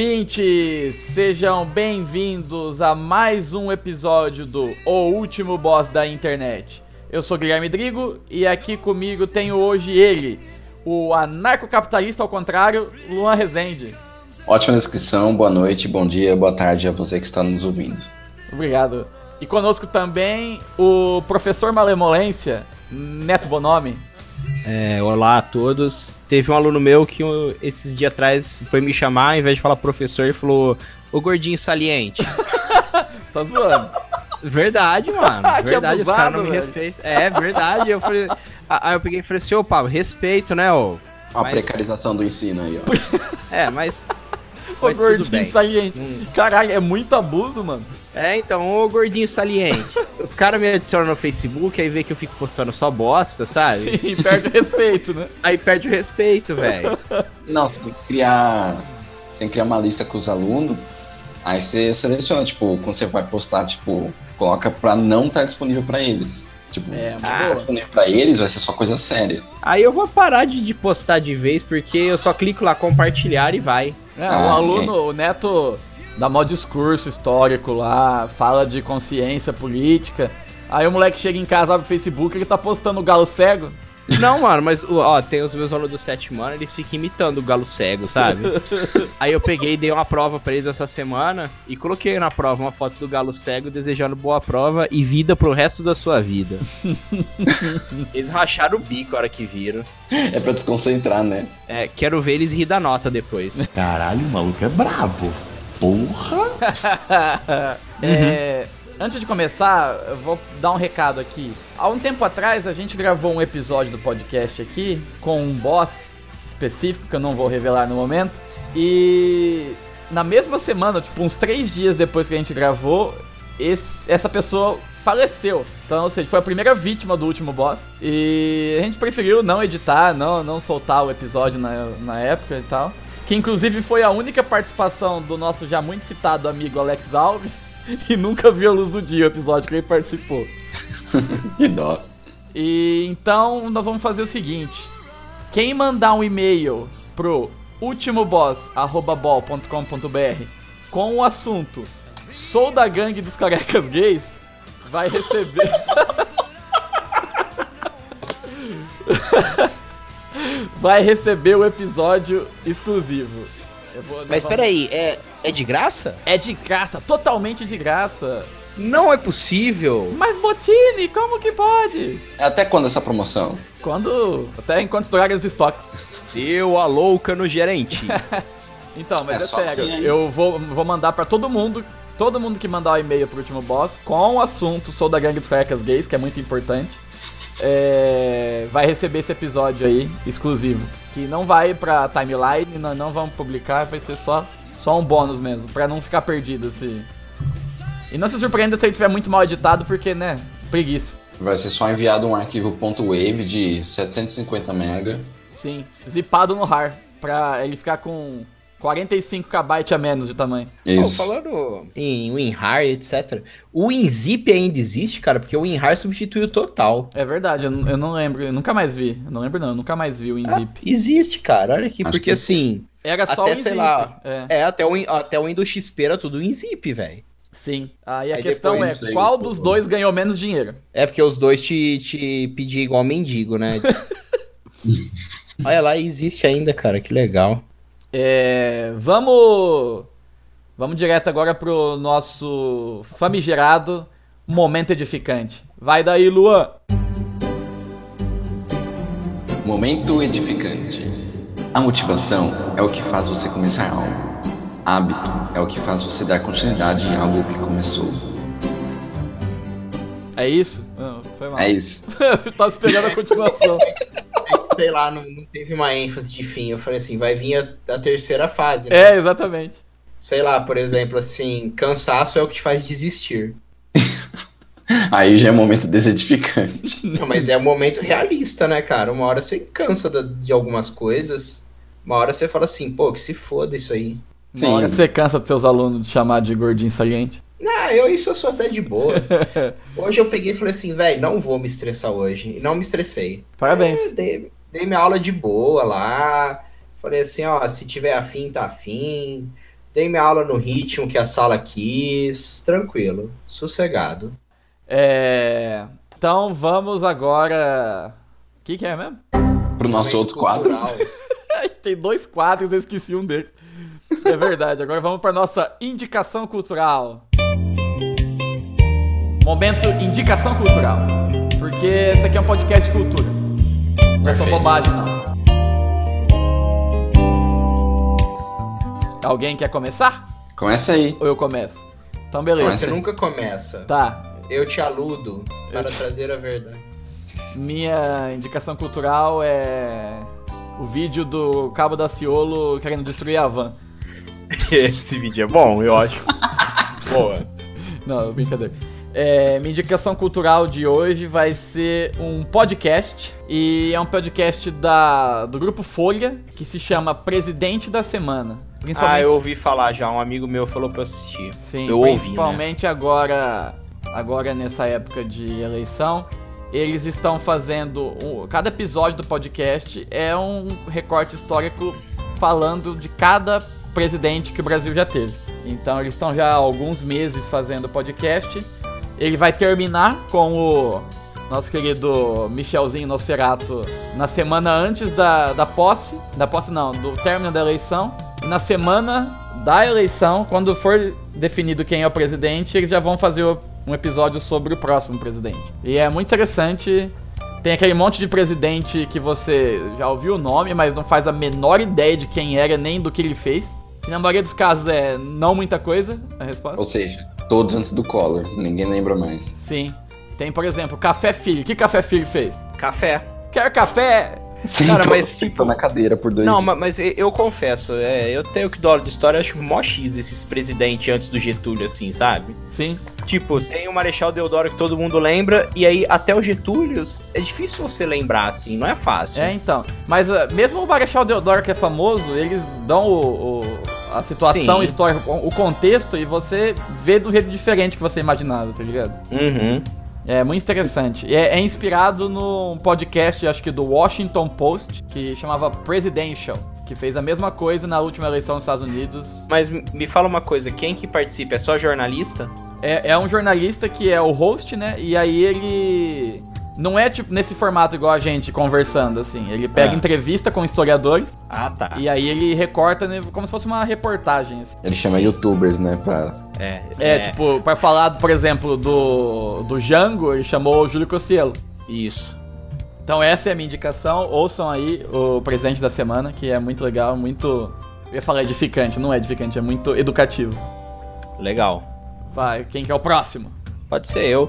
Ouvintes! Sejam bem-vindos a mais um episódio do O Último Boss da Internet. Eu sou Guilherme Drigo e aqui comigo tenho hoje ele, o anarcocapitalista ao contrário, Luan Rezende. Ótima descrição, boa noite, bom dia, boa tarde a você que está nos ouvindo. Obrigado. E conosco também o professor Malemolência, Neto Bonomi. É, olá a todos. Teve um aluno meu que esses dias atrás foi me chamar, ao invés de falar professor, ele falou: Ô gordinho saliente. Tá zoando? verdade, mano. Que verdade, os abusado, caras não me respeitam. É verdade. Eu falei. Aí eu peguei e falei assim: ô Pablo, respeito, né, ô? A Mas- precarização do ensino aí, ó. É, mas. Ô mas gordinho saliente. Hum. Caralho, é muito abuso, mano. É, então, ô gordinho saliente. Os caras me adicionam no Facebook, aí vê que eu fico postando só bosta, sabe? Sim, perde o respeito, né? Aí perde o respeito, velho. Não, você tem que criar. Você tem que criar uma lista com os alunos. Aí você seleciona, tipo, quando você vai postar, tipo, coloca pra não estar disponível pra eles. Tipo, É, ah, boa. disponível pra eles vai ser só coisa séria. Aí eu vou parar de, de postar de vez, porque eu só clico lá compartilhar e vai. É, Ah, o aluno, o Neto dá mó discurso histórico lá, fala de consciência política. Aí o moleque chega em casa, abre o Facebook, ele tá postando o galo cego. Não, mano, mas ó, tem os meus alunos do sétimo ano, eles ficam imitando o galo cego, sabe? Aí eu peguei e dei uma prova pra eles essa semana e coloquei na prova uma foto do galo cego desejando boa prova e vida pro resto da sua vida. eles racharam o bico a hora que viram. É pra desconcentrar, né? É, quero ver eles rir da nota depois. Caralho, o maluco é brabo. Porra! É, antes de começar, eu vou dar um recado aqui. Há um tempo atrás a gente gravou um episódio do podcast aqui com um boss específico que eu não vou revelar no momento. E na mesma semana, tipo uns três dias depois que a gente gravou, esse- essa pessoa faleceu. Então, ou seja, foi a primeira vítima do último boss. E a gente preferiu não editar, não, não soltar o episódio na, na época e tal. Que inclusive foi a única participação do nosso já muito citado amigo Alex Alves. E nunca viu a luz do dia o episódio que ele participou. Que dó. E então nós vamos fazer o seguinte: quem mandar um e-mail pro ultimoboss@bol.com.br com o assunto Sou da gangue dos carecas gays vai receber vai receber o episódio exclusivo. Eu vou- Mas peraí, é, é de graça? É de graça, totalmente de graça. Não é possível. Mas Botini, como que pode? Até quando essa promoção? Quando. Até enquanto durarem os estoques. Deu a louca no gerente. Então, mas É é, sério, que- eu vou, vou mandar pra todo mundo, todo mundo que mandar o e-mail pro último boss com o assunto Sou da Gangue dos Carecas Gays, que é muito importante, é, vai receber esse episódio aí, exclusivo. Que não vai pra timeline, não, não vamos publicar, vai ser só, só um bônus mesmo, pra não ficar perdido esse... E não se surpreenda se ele tiver muito mal editado, porque, né, preguiça. Vai ser só enviado um arquivo .wave de 750 MB. Sim, zipado no RAR, pra ele ficar com 45 KB a menos de tamanho. Isso. falando em WinRAR, etc. O WinZip ainda existe, cara, porque o WinRAR substituiu o total. É verdade, eu, não- eu não lembro, eu nunca mais vi. Eu não lembro não, eu nunca mais vi o Ah, WinZip. existe, cara. Olha aqui, Acho porque que assim, Era só até, o sei WinZip. lá, É, é, até, o, até o Windows XP era tudo WinZip, velho. sim. Aí a Aí questão é, veio qual dos dois ganhou menos dinheiro? É porque os dois te, te pediam igual mendigo, né? Olha lá, existe ainda, cara, que legal. É, vamos... Vamos direto agora pro nosso famigerado momento edificante. Vai daí, Luan. Momento edificante. A motivação é o que faz você começar algo. Hábito é o que faz você dar continuidade em algo que começou. É isso? Não, foi mal. É isso. Tava esperando a continuação. Sei lá, não, não teve uma ênfase de fim. Eu falei assim, vai vir a, a terceira fase, né? É, exatamente. sei lá, por exemplo, assim, cansaço é o que te faz desistir. Aí já é um momento desedificante. Não, mas é um momento realista, né, cara? Uma hora você cansa de algumas coisas, uma hora você fala assim, pô, que se foda isso aí. Uma hora Sim. você cansa dos seus alunos de chamar de gordinho saliente. Não, eu isso eu sou até de boa. Hoje eu peguei e falei assim, velho, não vou me estressar hoje. E não me estressei. Parabéns. É, dei, dei minha aula de boa lá. Falei assim, ó, se tiver afim, tá afim. Dei minha aula no ritmo que a sala quis. Tranquilo, sossegado. É... Então vamos agora. O que, que é mesmo? Pro nosso outro quadro. Tem dois quadros, eu esqueci um deles. É verdade, agora vamos para nossa indicação cultural. Momento indicação cultural. Porque esse aqui é um podcast de cultura. Não é só bobagem, não. Alguém quer começar? Começa aí. Ou eu começo? Então, beleza. Você nunca começa. Tá. Eu te aludo para te- trazer a verdade. Minha indicação cultural é o vídeo do Cabo da Ciolo querendo destruir a van. Esse vídeo é bom, eu acho. Boa. Não, brincadeira. É, minha indicação cultural de hoje vai ser um podcast. E é um podcast da, do grupo Folha, que se chama Presidente da Semana. Principalmente, Ah, eu ouvi falar já, um amigo meu falou pra assistir. sim, eu ouvi, né? principalmente agora, agora nessa época de eleição. Eles estão fazendo. um- cada episódio do podcast é um recorte histórico falando de cada presidente que o Brasil já teve. Então eles estão já há alguns meses fazendo podcast. Ele vai terminar com o nosso querido Michelzinho Nosferato na semana antes da, da posse. Da posse não, do término da eleição. E na semana da eleição, quando for definido quem é o presidente, eles já vão fazer um episódio sobre o próximo presidente. E é muito interessante. Tem aquele monte de presidente que você já ouviu o nome, mas não faz a menor ideia de quem era nem do que ele fez. Que na maioria dos casos é não muita coisa a resposta. Ou seja, todos antes do Collor. Ninguém lembra mais. Sim. Tem, por exemplo, Café Filho. O que Café Filho fez? Café. Quer café? Cara, mas, Sentou tipo- na cadeira por dois Não, dias. ma- mas eu, eu confesso, é, eu tenho que dó de história, eu acho mó X esses presidentes antes do Getúlio, assim, sabe? Sim. Tipo, tem o Marechal Deodoro que todo mundo lembra, e aí até o Getúlio é difícil você lembrar, assim, não é fácil. É, então. Mas ah, mesmo o Marechal Deodoro, que é famoso, eles dão o, o- a situação Sim. histórica, o contexto, e você vê do jeito diferente que você imaginava, tá ligado? Uhum. É muito interessante. E É, é inspirado num podcast, acho que do Washington Post, que chamava Presidential, que fez a mesma coisa na última eleição dos Estados Unidos. Mas me fala uma coisa, quem que participa? É só jornalista? É, é um jornalista que é o host, né? E aí ele. Não é tipo nesse formato igual a gente conversando, assim. Ele pega É. entrevista com historiadores Ah, tá. e aí ele recorta né, como se fosse uma reportagem. assim. Ele chama youtubers, né? Pra... É, É, tipo, pra falar, por exemplo, do, do Django, ele chamou o Júlio Cossielo. Isso. Então essa é a minha indicação. Ouçam aí o presente da semana, que é muito legal, muito. Eu ia falar edificante, não é edificante, é muito educativo. Legal. Vai, quem que é o próximo? Pode ser eu.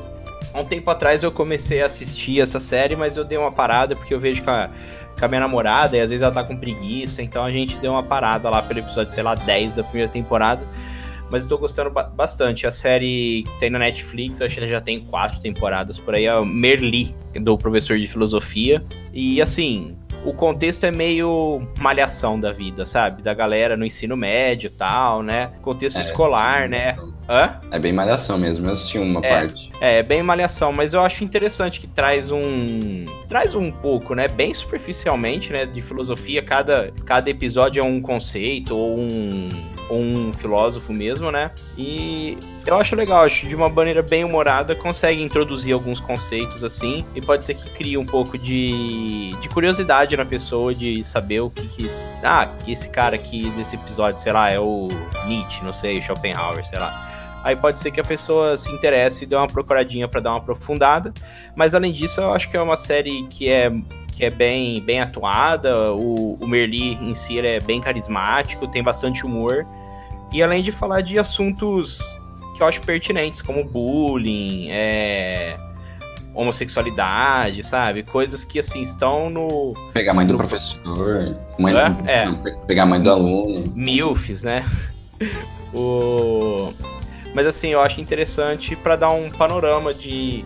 Há um tempo atrás eu comecei a assistir essa série, mas eu dei uma parada porque eu vejo com a, com a minha namorada e às vezes ela tá com preguiça, então a gente deu uma parada lá pelo episódio, sei lá, 10 da primeira temporada. Mas eu tô gostando ba- bastante. A série tem na Netflix, acho que ela já tem quatro temporadas por aí, é o Merli, do professor de filosofia. E assim, o contexto é meio malhação da vida, sabe? Da galera no ensino médio e tal, né? Contexto É. escolar, né? Hã? É bem malhação mesmo. Eu assisti uma É. parte. É, bem malhação, mas eu acho interessante que traz um. Traz um pouco, né? Bem superficialmente, né? De filosofia. Cada, cada episódio é um conceito ou um, um filósofo mesmo, né? E eu acho legal, acho de uma maneira bem humorada, consegue introduzir alguns conceitos assim. E pode ser que crie um pouco de, de curiosidade na pessoa de saber o que que. Ah, esse cara aqui desse episódio, sei lá, é o Nietzsche, não sei, Schopenhauer, sei lá. Aí pode ser que a pessoa se interesse e dê uma procuradinha pra dar uma aprofundada. Mas além disso, eu acho que é uma série que é, que é bem, bem atuada. O, o Merli em si é bem carismático, tem bastante humor. E além de falar de assuntos que eu acho pertinentes, como bullying, é, homossexualidade, sabe? Coisas que assim estão no Pegar a mãe do professor. Mãe É? do... É. não, pegar a mãe do aluno. MILFs, né? O... Mas assim, eu acho interessante pra dar um panorama de,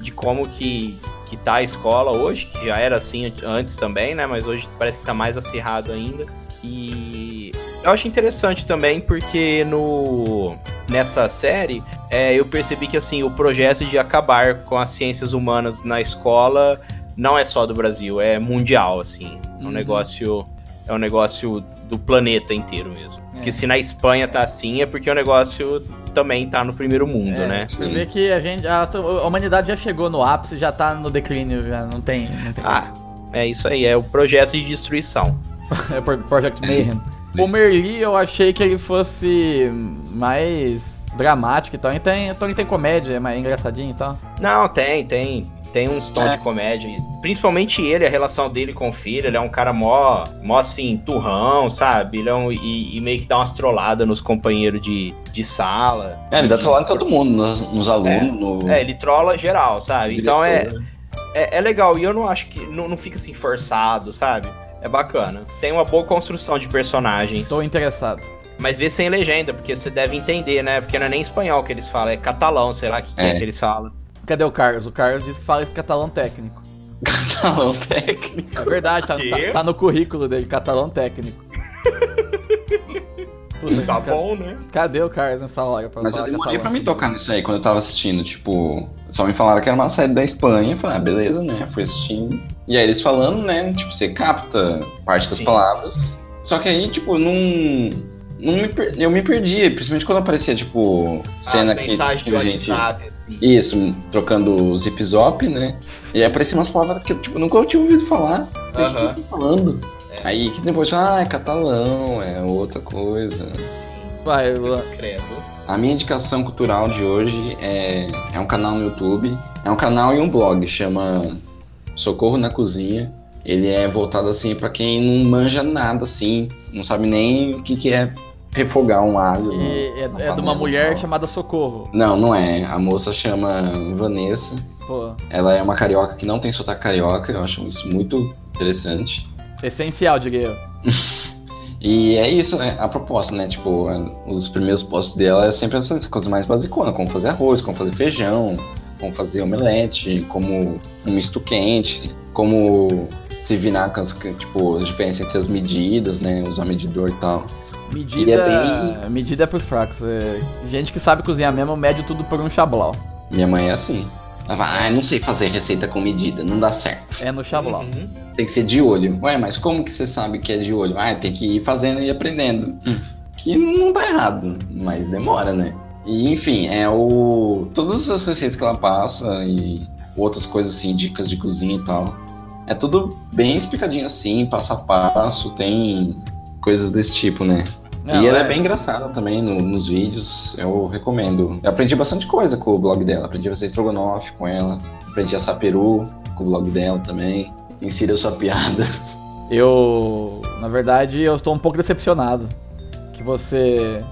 de como que, que tá a escola hoje, que já era assim antes também, né? Mas hoje parece que tá mais acirrado ainda. E eu acho interessante também porque no nessa série é, eu percebi que assim o projeto de acabar com as ciências humanas na escola não é só do Brasil, é mundial assim. É um Uhum. negócio é um negócio do planeta inteiro mesmo. É. Porque se na Espanha tá assim é porque o negócio também tá no primeiro mundo, É, né? Você vê que a gente. A, a humanidade já chegou no ápice, já tá no declínio, já não tem. Não tem Ah, é isso aí, é o projeto de destruição. É Pro- Project Mayhem. O Merli eu achei que ele fosse mais dramático e tal. E tem, então ele tem comédia, é mais engraçadinho e tal. Não, tem, tem. Tem uns tons É. de comédia. Principalmente ele, a relação dele com o filho. Ele é um cara mó, mó assim, turrão, sabe? Ele é um, e, e meio que dá umas trolladas nos companheiros de, de sala. É, ele dá trollado em todo mundo, nos, nos alunos, no. É, ele trola geral, sabe? Então é, é, é legal. E eu não acho que. Não, não fica assim forçado, sabe? É bacana. Tem uma boa construção de personagens. Estou interessado. Mas vê sem legenda, porque você deve entender, né? Porque não é nem espanhol que eles falam, é catalão, sei lá o que, que é. É. que eles falam. Cadê o Carlos? O Carlos disse que fala catalão técnico. Catalão técnico. É verdade, tá, tá- tá no currículo dele, catalão técnico. Puta, Tá bom, né? Cadê o Carlos nessa hora pra Mas eu demorei catalão? pra me tocar nisso aí quando eu tava assistindo. Tipo, só me falaram que era uma série da Espanha. Eu falei, ah, beleza, né? Fui assistindo. E aí eles falando, né? Tipo, você capta parte das Sim. palavras. Só que aí, tipo, não. não me per- Eu me perdi, principalmente quando aparecia, tipo, cena a que, mensagem que de a gente. WhatsApp, assim. Isso, trocando o zip zop, né? E aí apareciam umas palavras que eu, tipo, nunca tinha ouvido falar. Aham. que eu tô falando? É. Aí que depois, ah, é catalão, é outra coisa. Vai, Luan. Credo. A minha indicação cultural de hoje é, é um canal no YouTube. É um canal e um blog, chama Socorro na Cozinha. Ele é voltado assim pra quem não manja nada assim, não sabe nem o que, que é refogar um alho. E é, na é de uma mulher chamada Socorro. Não, não é. A moça chama Vanessa. Pô, Ela é uma carioca que não tem sotaque carioca. Eu acho isso muito interessante. essencial, diria eu. E é isso, né? A proposta, né? Tipo, é, os primeiros postos dela é sempre essas coisas mais basiconas, como fazer arroz, como fazer feijão, como fazer omelete, como um misto quente, como se virar com as, tipo, as diferenças entre as medidas, né? Usar medidor e tal. Medida, E é medida é pros fracos. É, gente que sabe cozinhar mesmo mede tudo por um chablau. Minha mãe é assim. Ela fala, ah, não sei fazer receita com medida, não dá certo. É no chablau. Uhum. Tem que ser de olho. Ué, mas como que você sabe que é de olho? Ah, tem que ir fazendo e aprendendo. Hum. Que não tá errado, mas demora, né? E enfim, é o. Todas as receitas que ela passa e outras coisas assim, dicas de cozinha e tal. É tudo bem explicadinho assim, passo a passo, tem coisas desse tipo, né? Não, e ela é... é- bem engraçada também no- nos vídeos, eu recomendo. Eu aprendi bastante coisa com o blog dela. Aprendi a fazer estrogonofe com ela, aprendi a assar peru com o blog dela também. Insira sua piada. Eu, na verdade, eu estou um pouco decepcionado que você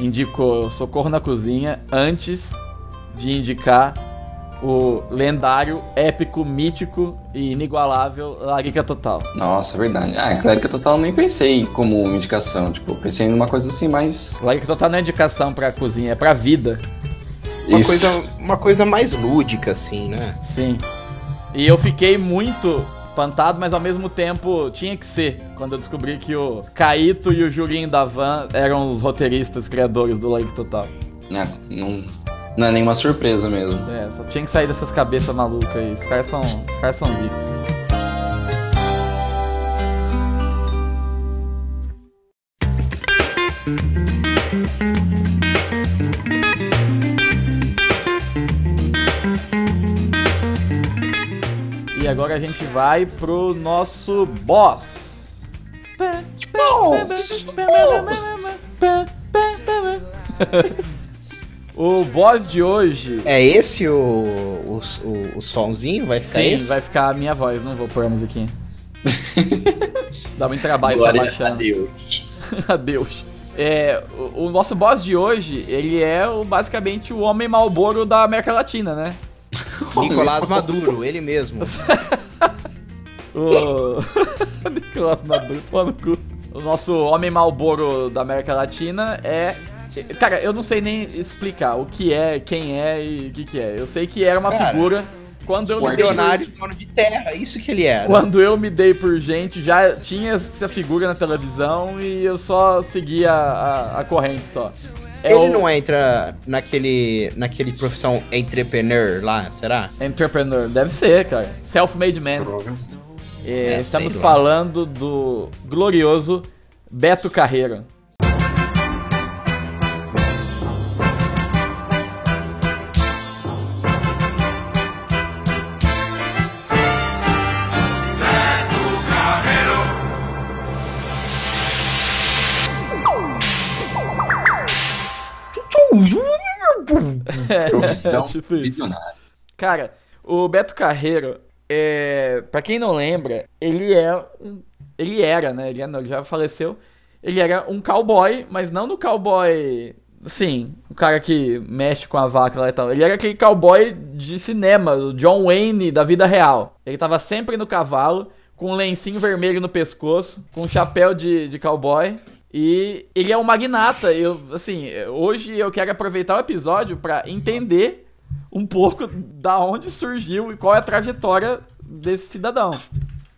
indicou Socorro na Cozinha antes de indicar o lendário, épico, mítico e inigualável Larica Total. Nossa, é verdade. Ah, Clérica Total eu nem pensei como indicação. Tipo, pensei numa coisa assim mais. Larica Total não é indicação pra cozinha, é pra vida. Uma, Isso. coisa, uma coisa mais lúdica, assim, né? Sim. E eu fiquei muito espantado, mas ao mesmo tempo tinha que ser. Quando eu descobri que o Caíto e o Julinho da Van eram os roteiristas, criadores do Larica Total. né, não, não é nenhuma surpresa mesmo. É, só tinha que sair dessas cabeças malucas aí. Os caras são. Os caras são zica. E agora a gente vai pro nosso boss. O boss de hoje. É esse o, o, o, o somzinho? Vai ficar Sim, esse? vai ficar a minha voz, não vou pôr a musiquinha. Dá muito trabalho pra Glória a baixando. Deus. Adeus. É, o, o nosso boss de hoje, ele é o, basicamente o homem malboro da América Latina, né? Nicolás Maduro, ele mesmo. O. Nicolás Maduro, toma no cu. O nosso homem malboro da América Latina é Cara, eu não sei nem explicar o que é, quem é e o que, que é. Eu sei que era uma Cara, figura. Quando eu, me dei, dono de terra, isso que ele era. quando eu me dei por gente, já tinha essa figura na televisão e eu só seguia a, a corrente só. É ele o não entra naquele, naquele profissão entrepreneur lá, será? entrepreneur, deve ser, cara. Self-made man. É, É, estamos falando do glorioso Beto Carreiro. Profissão Tipo isso. visionária. Cara, o Beto Carreiro, é, para quem não lembra, ele é um, ele era, né? Ele, é- não, ele já faleceu. Ele era um cowboy, mas não no cowboy, sim, o cara que mexe com a vaca lá e tal. Ele era aquele cowboy de cinema, o John Wayne da vida real. Ele tava sempre no cavalo, com um lencinho vermelho no pescoço, com um chapéu de, de cowboy. E ele é um magnata. Eu, assim, hoje eu quero aproveitar o episódio pra entender um pouco da onde surgiu e qual é a trajetória desse cidadão.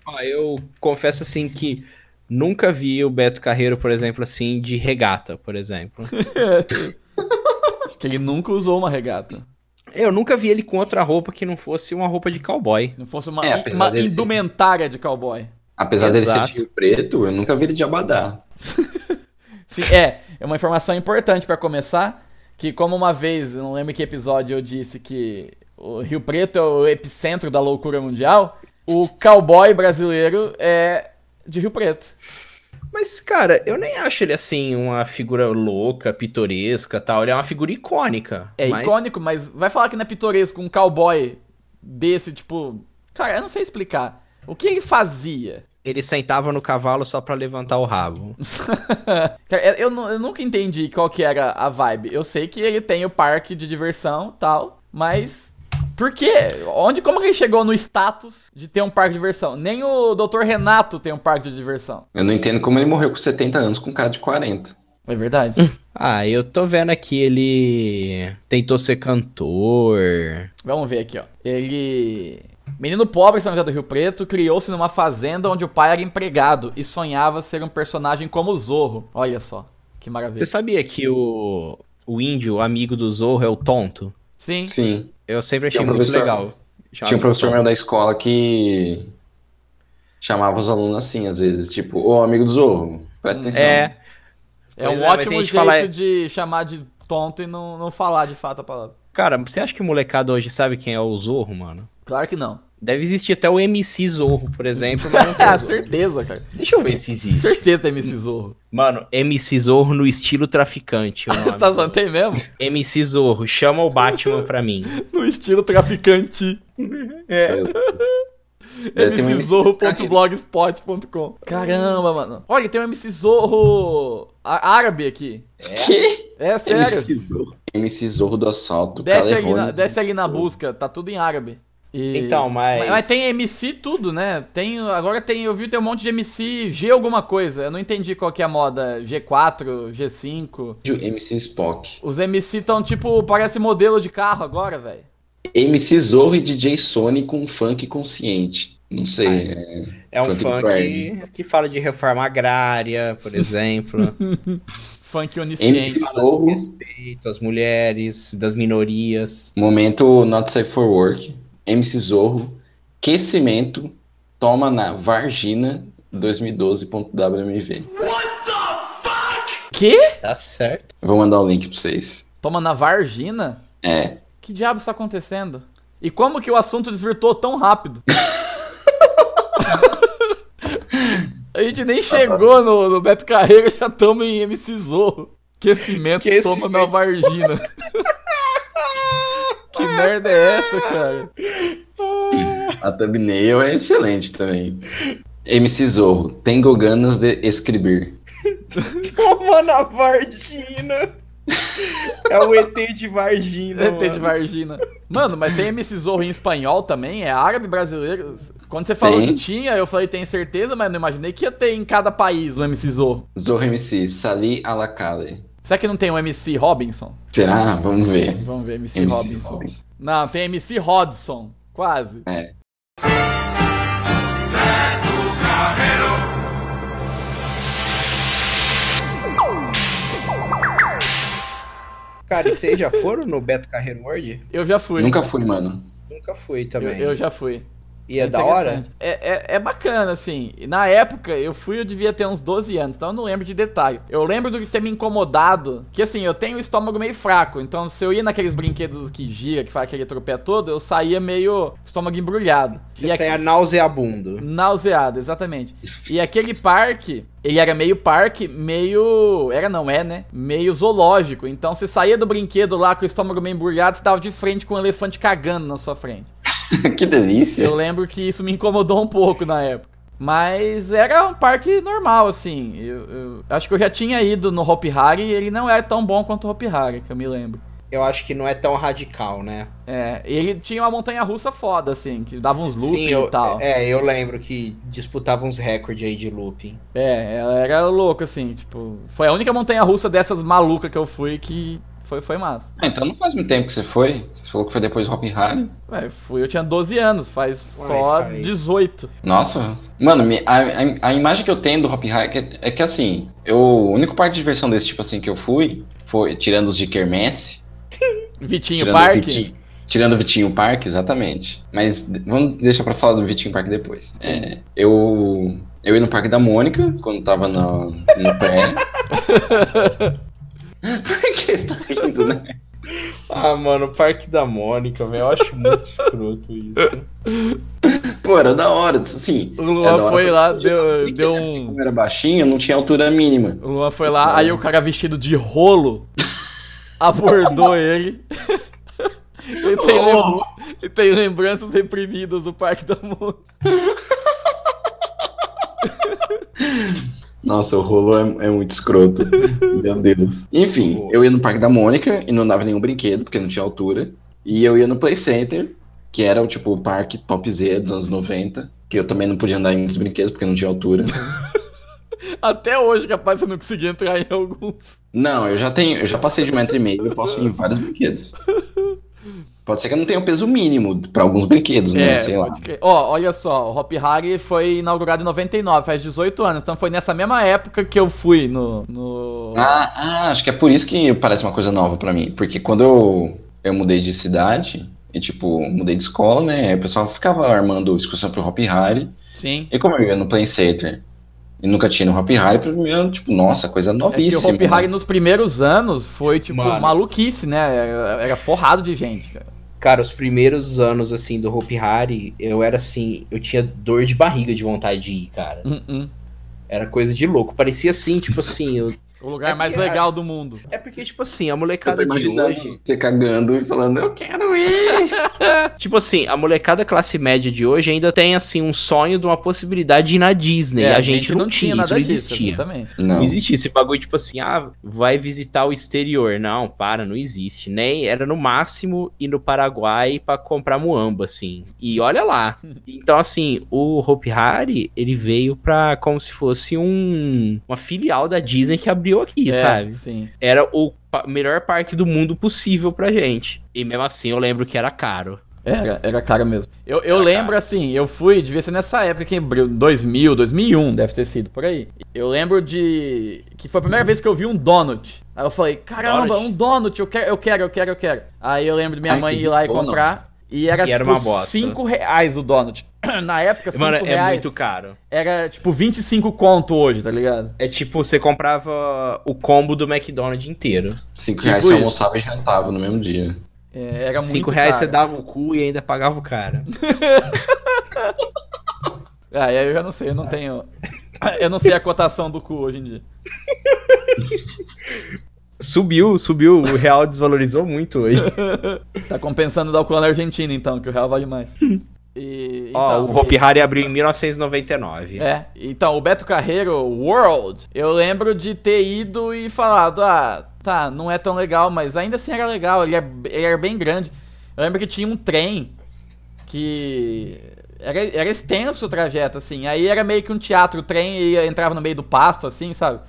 Ó, eu confesso assim que nunca vi o Beto Carreiro, por exemplo, assim, de regata, por exemplo. Acho que ele nunca usou uma regata. Eu nunca vi ele com outra roupa que não fosse uma roupa de cowboy. Não fosse uma, É, uma ser- indumentária de cowboy. Apesar dele ser Exato. de Rio Preto, eu nunca vi ele de Abadá. Sim, é, é uma informação importante pra começar, que como uma vez, não lembro que episódio eu disse que o Rio Preto é o epicentro da loucura mundial, o cowboy brasileiro é de Rio Preto. Mas, cara, eu nem acho ele assim uma figura louca, pitoresca tal. Ele é uma figura icônica. É mas- icônico, mas vai falar que não é pitoresco um cowboy desse, tipo. Cara, eu não sei explicar. O que ele fazia? Ele sentava no cavalo só pra levantar o rabo. Cara, eu, eu eu nunca entendi qual que era a vibe. Eu sei que ele tem o parque de diversão tal, mas. Por quê? Onde, como que ele chegou no status de ter um parque de diversão? Nem o Dr. Renato tem um parque de diversão. Eu não entendo como ele morreu com 70 anos com cara de 40. É verdade. Ah, eu tô vendo aqui ele tentou ser cantor. Vamos ver aqui, ó. Ele. Menino pobre São José do Rio Preto criou-se numa fazenda onde o pai era empregado e sonhava ser um personagem como o Zorro. Olha só, que maravilha. Você sabia que o, o índio, amigo do Zorro, é o tonto? Sim, Sim. Eu sempre achei Tinha um muito professor- legal. Tinha um professor meu da escola que chamava os alunos assim, às vezes, tipo, ô amigo do Zorro, presta atenção. É, é Pois um é, ótimo jeito fala- de chamar de tonto e não, não falar de fato a palavra. cara, você acha que o molecado hoje sabe quem é o Zorro, mano? Claro que não. Deve existir até o MC Zorro, por exemplo. Ah, certeza, cara. Deixa eu ver se existe. Certeza tem MC Zorro. Mano, MC Zorro no estilo traficante. Você tá zoando? Tem mesmo? MC Zorro, chama o Batman pra mim. No estilo traficante. Um MC mczorro.blogspot.com Caramba, mano. Olha, tem um MC Zorro árabe aqui. Que? É sério. MC Zorro. MC Zorro do assalto. Desce ali, na, desce ali na busca, tá tudo em árabe. E- Então, mas- mas. tem MC tudo, né? Tem, agora tem, eu vi tem um monte de MC G alguma coisa. Eu não entendi qual que é a moda. G4, G5. MC Spock. Os MC estão tipo, parece modelo de carro agora, velho. MC Zorro e DJ Sony com funk consciente. Não sei. é- É um Funk funk que fala de reforma agrária, por exemplo. Funk MC onisciente. Zorro, Respeito às mulheres, das minorias. momento Not Safe for Work. MC Zorro, aquecimento, toma na Vargina 2012.wmv. Que? Tá certo. Vou mandar o link pra vocês. Toma na Vargina? É. Que diabo está acontecendo? E como que o assunto desvirtuou tão rápido? A gente nem chegou no, no Beto Carreiro, já estamos em MC Zorro. Aquecimento, Aquecimento. toma na Vargina. que merda é essa, cara? A thumbnail é excelente também. MC Zorro, tenho ganas de escrever. Toma na Vargina. É o ET de Vargina. ET de Vargina. Mano, mas tem MC Zorro em espanhol também? É árabe brasileiro? Quando você falou Tem. que tinha, eu falei, tem certeza, mas não imaginei que ia ter em cada país o MC Zorro. Zorro MC, Sali Alacale. Será que não tem um MC Robinson? Será? Vamos ver. Vamos ver, MC, MC Robinson. Robinson. Não, tem MC Rodson. Quase. É. Cara, e vocês já foram no Beto Carreiro World? Eu já fui. Nunca fui, mano. Nunca fui eu, também. eu já fui. E é da hora? É, é, é bacana, assim. Na época, eu fui, eu devia ter uns 12 anos, então eu não lembro de detalhe. Eu lembro de ter me incomodado, que assim, eu tenho o estômago meio fraco, então se eu ia naqueles brinquedos que gira, que faz aquele tropé todo, eu saía meio estômago embrulhado. Você E saia nauseabundo. Nauseado, exatamente. E aquele parque, ele era meio parque, meio. Era não, é, né? Meio zoológico. Então você saía do brinquedo lá com o estômago meio embrulhado, você tava de frente com um elefante cagando na sua frente. que delícia. Eu lembro que isso me incomodou um pouco na época. Mas era um parque normal, assim. Eu, eu acho que eu já tinha ido no Hopi Hari e ele não era tão bom quanto o Hopi Hari, que eu me lembro. Eu acho que não é tão radical, né? É, ele tinha uma montanha russa foda, assim, que dava uns looping eu, e tal. É, eu lembro que disputava uns recordes aí de looping. É, ela era louco, assim, tipo. Foi a única montanha russa dessas malucas que eu fui que foi, foi massa. Ah, então não faz muito tempo que você foi. Você falou que foi depois do Hop Harry. Ué, eu fui, eu tinha 12 anos, faz Ué, só faz. 18. Nossa, mano, a, a, a imagem que eu tenho do Hop Harry é, que- é que assim, eu, o único parque de diversão desse tipo assim que eu fui, foi tirando os de Quermesse, Vitinho tirando Park. Vitinho, tirando o Vitinho Parque, exatamente. Mas vamos deixar pra falar do Vitinho Parque depois. É, eu, eu ia no Parque da Mônica, quando tava no, no pré. Por que você tá rindo, né? Ah, mano, o Parque da Mônica, velho. Eu acho muito escroto isso. Pô, era da hora, assim. O Luan hora foi lá, deu, deu Como um. era baixinho, não tinha altura mínima. O Luan foi lá, aí o cara vestido de rolo abordou ele. ele, tem lem- ele tem lembranças reprimidas do Parque da Mônica. Nossa, o rolo é, é muito escroto. Meu Deus. Enfim, eu ia no Parque da Mônica e não dava nenhum brinquedo, porque não tinha altura. E eu ia no Play Center, que era o tipo o parque top Z dos anos 90. Que eu também não podia andar em muitos brinquedos, porque não tinha altura. Até hoje, capaz, você não conseguia entrar em alguns. não, eu já tenho, eu já passei de um metro e meio, eu posso ir em vários brinquedos. Pode ser que eu não tenha o peso mínimo pra alguns brinquedos, né? Sei lá. É, pode crer. Ó, olha só, o Hop Hari foi inaugurado em 99, faz 18 anos. Então foi nessa mesma época que eu fui no. no... Ah, ah, acho que é por isso que parece uma coisa nova pra mim. Porque quando eu, eu mudei de cidade, e tipo, mudei de escola, né? O pessoal ficava armando excursão pro Hop Harry. Sim. E como eu ia no Play Center e nunca tinha no Hop Harry, pra mim era tipo, nossa, coisa É que novíssima. o Hop Hari nos primeiros anos foi, tipo, Mano. maluquice, né? Era, era forrado de gente, cara. Cara, os primeiros anos, assim, do Hopi Hari, eu era assim, eu tinha dor de barriga de vontade de ir, cara. Hum, hum. Era coisa de louco. Parecia assim, tipo assim, eu- O lugar É mais porque- legal do mundo. é porque, tipo assim, a molecada de hoje. Você cagando e falando, eu quero ir. Tipo assim, a molecada classe média de hoje ainda tem, assim, um sonho de uma possibilidade de ir na Disney. É, a gente, não, tinha, isso não disso, existia. exatamente. Não Não. existia esse bagulho, tipo assim, ah, vai visitar o exterior. Não, para, não existe. Nem era no máximo ir no Paraguai pra comprar muamba, assim. E olha lá. Então, assim, o Hopi Hari, ele veio pra como se fosse um uma filial da Disney que abriu aqui, É, sabe? Sim. Era o melhor parque do mundo possível pra gente. E mesmo assim, eu lembro que era caro. Era, era cara mesmo. Eu, eu Era lembro caro. assim, eu fui, devia ser nessa época que abriu, 2000, 2001, deve ter sido por aí. Eu lembro de. que foi a primeira vez que eu vi um donut. Aí eu falei, caramba, Donut? um donut, eu quero, eu quero, eu quero, eu quero. Aí eu lembro de minha Ai, mãe ir lá e comprar. E era, E era tipo uma bosta. 5 reais o donut. Na época, 5 Mano, é reais muito caro. era tipo 25 conto hoje, tá ligado? É tipo, você comprava o combo do McDonald's inteiro. Cinco Tipo reais você isso. almoçava e jantava no mesmo dia. É, era muito Cinco reais caro. você dava o cu e ainda pagava o cara. Ah, aí eu já não sei, eu não tenho. Eu não sei a cotação do cu hoje em dia. Subiu, subiu. O real desvalorizou muito hoje. Tá compensando dar o cu na Argentina, então, que o real vale mais. E, Ó, então, o Hopi Hari abriu em 1999. É, então, o Beto Carreiro World, eu lembro de ter ido e falado, ah, tá, não é tão legal, mas ainda assim era legal, ele, é, ele era bem grande. Eu lembro que tinha um trem que era, era extenso o trajeto, assim, aí era meio que um teatro, o trem ia, entrava no meio do pasto, assim, sabe?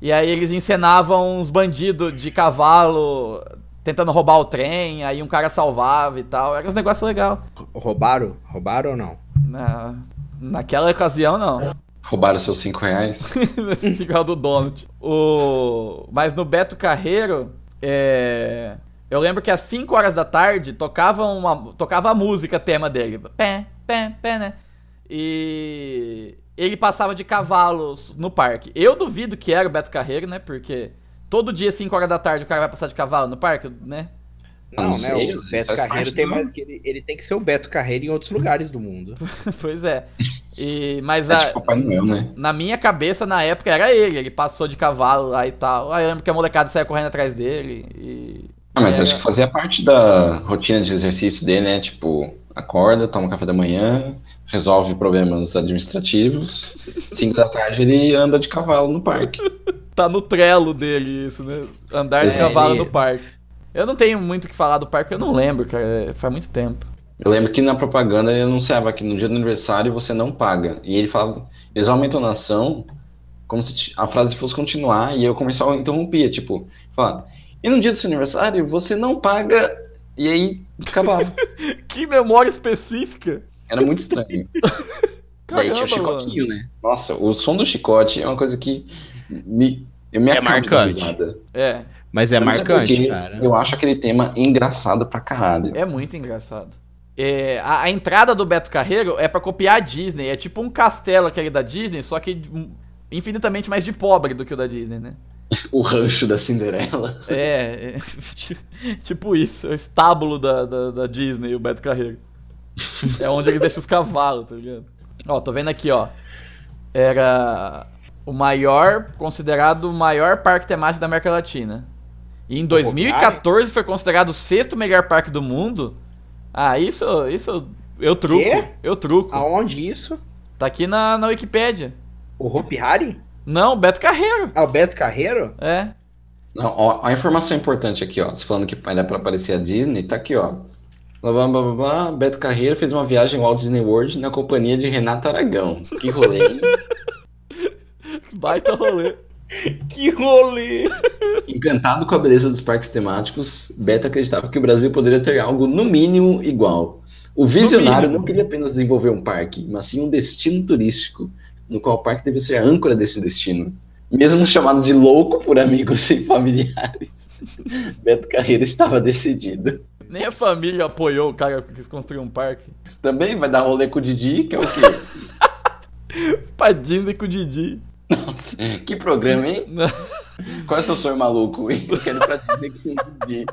E aí eles encenavam uns bandidos de cavalo tentando roubar o trem, aí um cara salvava e tal. Era uns negócios legais. Roubaram? Roubaram ou não? Na, naquela ocasião, não. Roubaram seus 5 reais. Esse igual do Donald. O... Mas no Beto Carreiro, é... eu lembro que às 5 horas da tarde tocava, uma... tocava a música tema dele. Pé, pé, pé, né? E ele passava de cavalos no parque. Eu duvido que era o Beto Carreiro, né? Porque todo dia, 5 horas da tarde, o cara vai passar de cavalo no parque, né? Não, não né? sei, o Beto Carreiro tem mais que ele, ele tem que ser o Beto Carreiro em outros lugares do mundo. pois é. E... Mas É a... tipo Papai Noel, né? na minha cabeça, na época, era ele. Ele passou de cavalo lá e tal. Aí eu lembro que a molecada saia correndo atrás dele. E... Ah, mas era- acho que fazia parte da rotina de exercício dele, né? Tipo, acorda, toma café da manhã, resolve problemas administrativos. 5 da tarde ele anda de cavalo no parque. Tá no trelo dele isso, né? Andar de É, cavalo ele- no parque. Eu não tenho muito o que falar do parque, eu não lembro, cara. é, Faz muito tempo. Eu lembro que na propaganda ele anunciava que no dia do aniversário você não paga. E ele falava, eles aumentam a ação como se a frase fosse continuar e eu comercial interrompia, tipo, falava, e no dia do seu aniversário você não paga, e aí acabava. Que memória específica! Era muito estranho. e aí tinha Caramba, o chicotinho, né? Nossa, o som do chicote é uma coisa que me, eu me É marcante. É, Mas é Mas marcante, porque cara. Eu acho aquele tema engraçado pra caralho. é muito engraçado. É, a, a entrada do Beto Carreiro é pra copiar a Disney. É tipo um castelo aquele da Disney, só que hum, infinitamente mais de pobre do que o da Disney, né? O rancho da Cinderela. É, é, tipo- tipo isso, é o estábulo da, da, da Disney, o Beto Carreiro. É onde eles deixam os cavalos, tá ligado? Ó, tô vendo aqui, ó. Era o maior, considerado o maior parque temático da América Latina. E em 2014 foi considerado o sexto melhor parque do mundo. Ah, isso, isso eu truco. Quê? Eu truco. Aonde isso? Tá aqui na, na Wikipédia. O Hopi Hari? Não, Beto Carreiro. Ah, o Beto Carreiro? É. Não, ó, a informação importante aqui, ó. Você falando que era pra aparecer a Disney, tá aqui, ó. Blá, blá, blá, blá. Beto Carreiro fez uma viagem ao Walt Disney World na companhia de Renato Aragão. Que rolê, hein? Baita rolê. Que rolê! Encantado com a beleza dos parques temáticos, Beto acreditava que o Brasil poderia ter algo, no mínimo, igual. O visionário não queria apenas desenvolver um parque, mas sim um destino turístico, no qual o parque devia ser a âncora desse destino. Mesmo chamado de louco por amigos e familiares, Beto Carreiro estava decidido. Nem a família apoiou o cara que quis construir um parque. Também vai dar rolê com o Didi, que é o quê? Pra Disney com o Didi. Nossa, que programa, hein? Qual é o seu sonho maluco, hein? Eu quero pra Disney com o Didi.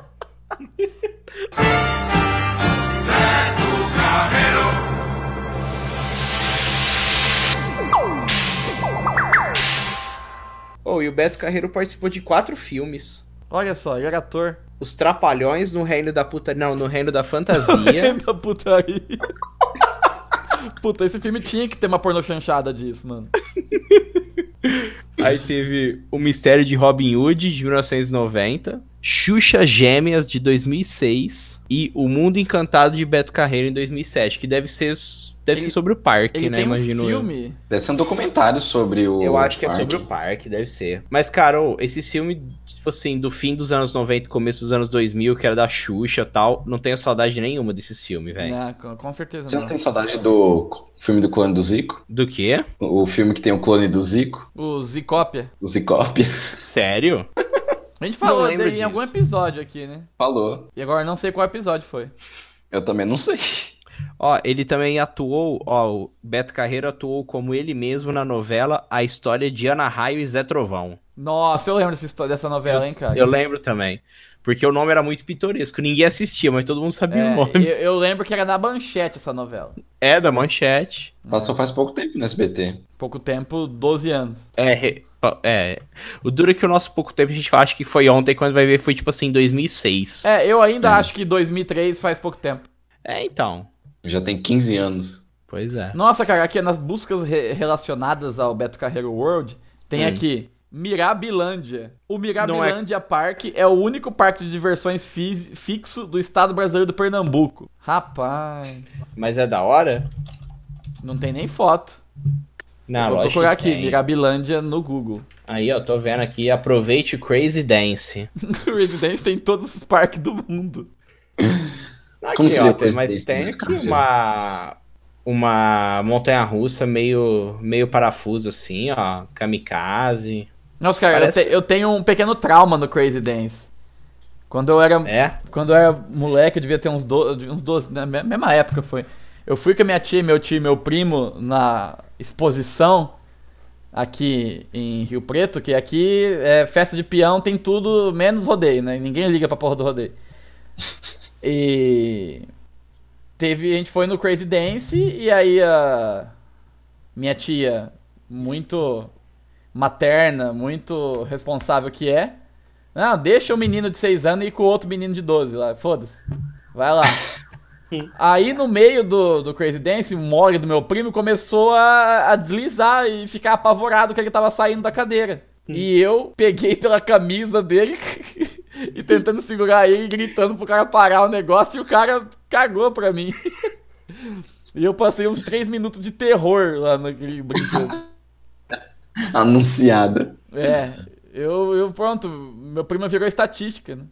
Oh, e o Beto Carreiro participou de quatro filmes. Olha só, ele era ator. Os Trapalhões no Reino da Puta... Não, no Reino da Fantasia. da putaria. Puta, esse filme tinha que ter uma pornô chanchada disso, mano. Aí teve O Mistério de Robin Hood, de 1990. Xuxa Gêmeas, de 2006. E O Mundo Encantado, de Beto Carreiro, em 2007. Que deve ser, deve Ele- ser sobre o parque, Ele né? tem um Imagino eu. filme. Deve ser um documentário sobre o. Eu acho que é parque. sobre o parque, deve ser. Mas, cara, ô, esse filme, tipo assim, do fim dos anos 90, começo dos anos 2000, que era da Xuxa e tal, não tenho saudade nenhuma desses filmes, velho. Com certeza Você não não. tem saudade do filme do clone do Zico? Do quê? O filme que tem o clone do Zico? O Zicópia. O Zicópia? Sério? A gente falou em disso. algum episódio aqui, né? Falou. E agora não sei qual episódio foi. Eu também não sei. Ó, ele também atuou, ó, o Beto Carreiro atuou como ele mesmo na novela A História de Ana Raio e Zé Trovão. Nossa, eu lembro dessa história dessa novela, hein, cara. Eu lembro também. Porque o nome era muito pitoresco. Ninguém assistia, mas todo mundo sabia É, o nome. eu, eu lembro que era na Manchete essa novela. É, da manchete. Passou faz pouco tempo no SBT. Pouco tempo, 12 anos. É, é. O duro é que o nosso pouco tempo a gente acha que foi ontem, quando vai ver foi tipo assim, 2006. É, eu ainda É. acho que 2003 faz pouco tempo. É, então. Já tem 15 anos. Pois é. Nossa, cara, aqui nas buscas re- relacionadas ao Beto Carreiro World, tem Hum. aqui Mirabilândia. O Mirabilândia Park é o único parque de diversões fi- fixo do estado brasileiro do Pernambuco. Rapaz, Mas é da hora? não tem nem foto. Não, Vou lógico procurar aqui, tem. Mirabilândia no Google. Aí, ó, tô vendo aqui, aproveite o Crazy Dance. o Residence tem todos os parques do mundo. Aqui, Como ó, tem, Crazy mas Dance tem aqui uma uma montanha russa meio meio parafuso assim, ó, kamikaze. Nossa, cara, Parece- eu, te- eu tenho um pequeno trauma no Crazy Dance. Quando eu era, É? quando eu era moleque, eu devia ter uns, do, uns 12, na me- mesma época foi. Eu fui com a minha tia, meu tio e meu primo na exposição aqui em Rio Preto, que aqui é festa de peão, tem tudo menos rodeio, né? Ninguém liga pra porra do rodeio. E teve, a gente foi no Crazy Dance e aí a minha tia, muito materna, muito responsável que é, não, deixa o menino de 6 anos ir com o outro menino de 12 lá, foda-se. Vai lá. Aí no meio do, do Crazy Dance, o mole do meu primo começou a, a deslizar e ficar apavorado que ele tava saindo da cadeira. E eu peguei pela camisa dele e tentando segurar ele, gritando pro cara parar o negócio e o cara cagou pra mim. E eu passei uns 3 minutos de terror lá naquele brinquedo. Anunciada. É, eu, eu pronto, meu primo virou estatística, né?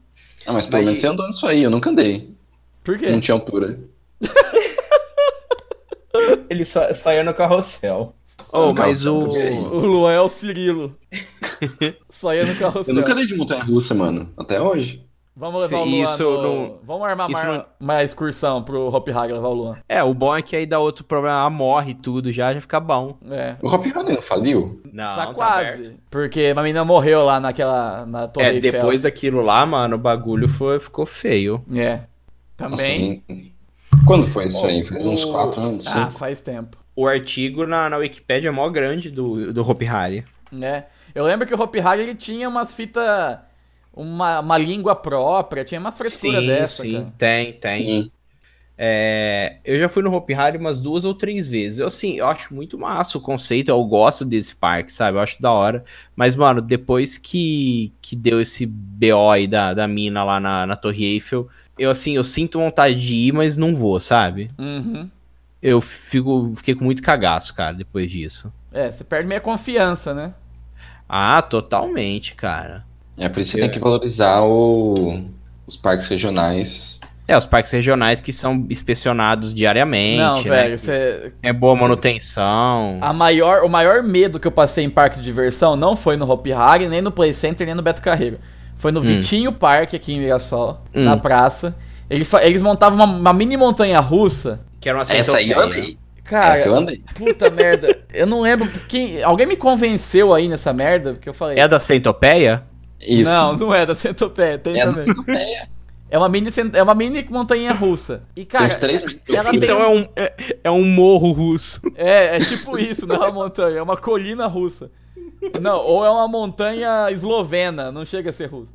Ah, mas pelo menos você andou nisso aí, eu nunca andei. Por quê? Não tinha altura. Ele só saiu no carrossel. Oh, mas o. O Luan é o Cirilo. Só ia no carrossel. Eu nunca andei de montanha russa, mano. Até hoje. Vamos levar o Se Luan isso no- não- Vamos armar isso uma, não- uma excursão pro Hopi Hari levar o Luan. É, o bom é que aí dá outro problema, ah, morre tudo já, já fica bom. É. O Hop Harry não faliu? Não, tá quase. porque uma menina morreu lá naquela. Na Torre É, Eiffel. depois daquilo lá, mano, o bagulho foi, ficou feio. É. Também. Assim, quando foi isso aí? Faz uns O- 4 anos, Ah, cinco? faz tempo. O artigo na, na Wikipédia é mó grande do, do Hopi Hari. né? Eu lembro que o Hopi Hari ele tinha umas fitas. Uma, uma língua própria, tinha umas frescuras Sim, dessa, sim, cara. tem, tem. Sim. É, eu já fui no Hopi Hari umas duas ou três vezes. Eu, assim, eu acho muito massa o conceito, eu gosto desse parque, sabe? Eu acho da hora. Mas, mano, depois que, que deu esse BO aí da, da mina lá na, na Torre Eiffel, eu, assim, eu sinto vontade de ir, mas não vou, sabe? Uhum. Eu fico, fiquei com muito cagaço, cara, depois disso. É, você perde meio confiança, né? Ah, totalmente, cara. É por isso que você tem que valorizar o- os parques regionais. É, os parques regionais que são inspecionados diariamente, Não, né? velho, você. É boa manutenção. A maior, o maior medo que eu passei em parque de diversão não foi no Hopi Hari, nem no Play Center, nem no Beto Carreiro. Foi no Vitinho Parque aqui em Mirassol, Hum. na praça. Ele fa- eles montavam uma, uma mini montanha russa. Que era uma Essa aí eu andei. Cara, Essa eu andei. puta merda. Eu não lembro quem. Alguém me convenceu aí nessa merda, porque eu falei. É a da centopeia? Isso. Não, não é da Centopeia, tem É também. É, É uma mini, é uma mini montanha russa. E cara, 3 metros. ela tem Então é um, é, é um morro russo. É, é tipo isso, não é uma montanha, é uma colina russa. Não, ou é uma montanha eslovena, não chega a ser russa.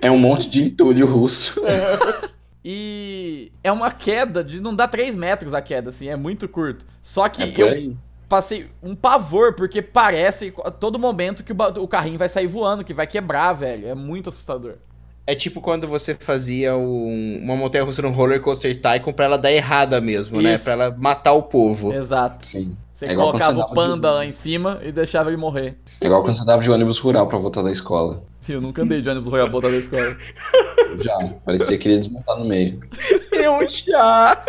É um monte de entulho russo. E é uma queda de não dá 3 metros a queda, assim, é muito curto. Só que É eu. Passei um pavor, porque parece a todo momento que o, o carrinho vai sair voando, que vai quebrar, velho. É muito assustador. É tipo quando você fazia um- uma montanha russa no roller coaster Tycoon pra ela dar errada mesmo, né? Isso. Pra ela matar o povo. Exato. Sim. Você É colocava você o andava panda de- lá em cima e deixava ele morrer. É igual quando você dava de ônibus rural pra voltar da escola. Eu nunca andei de ônibus Royal voltar da escola. Já. Parecia que ele ia desmontar no meio. Eu já.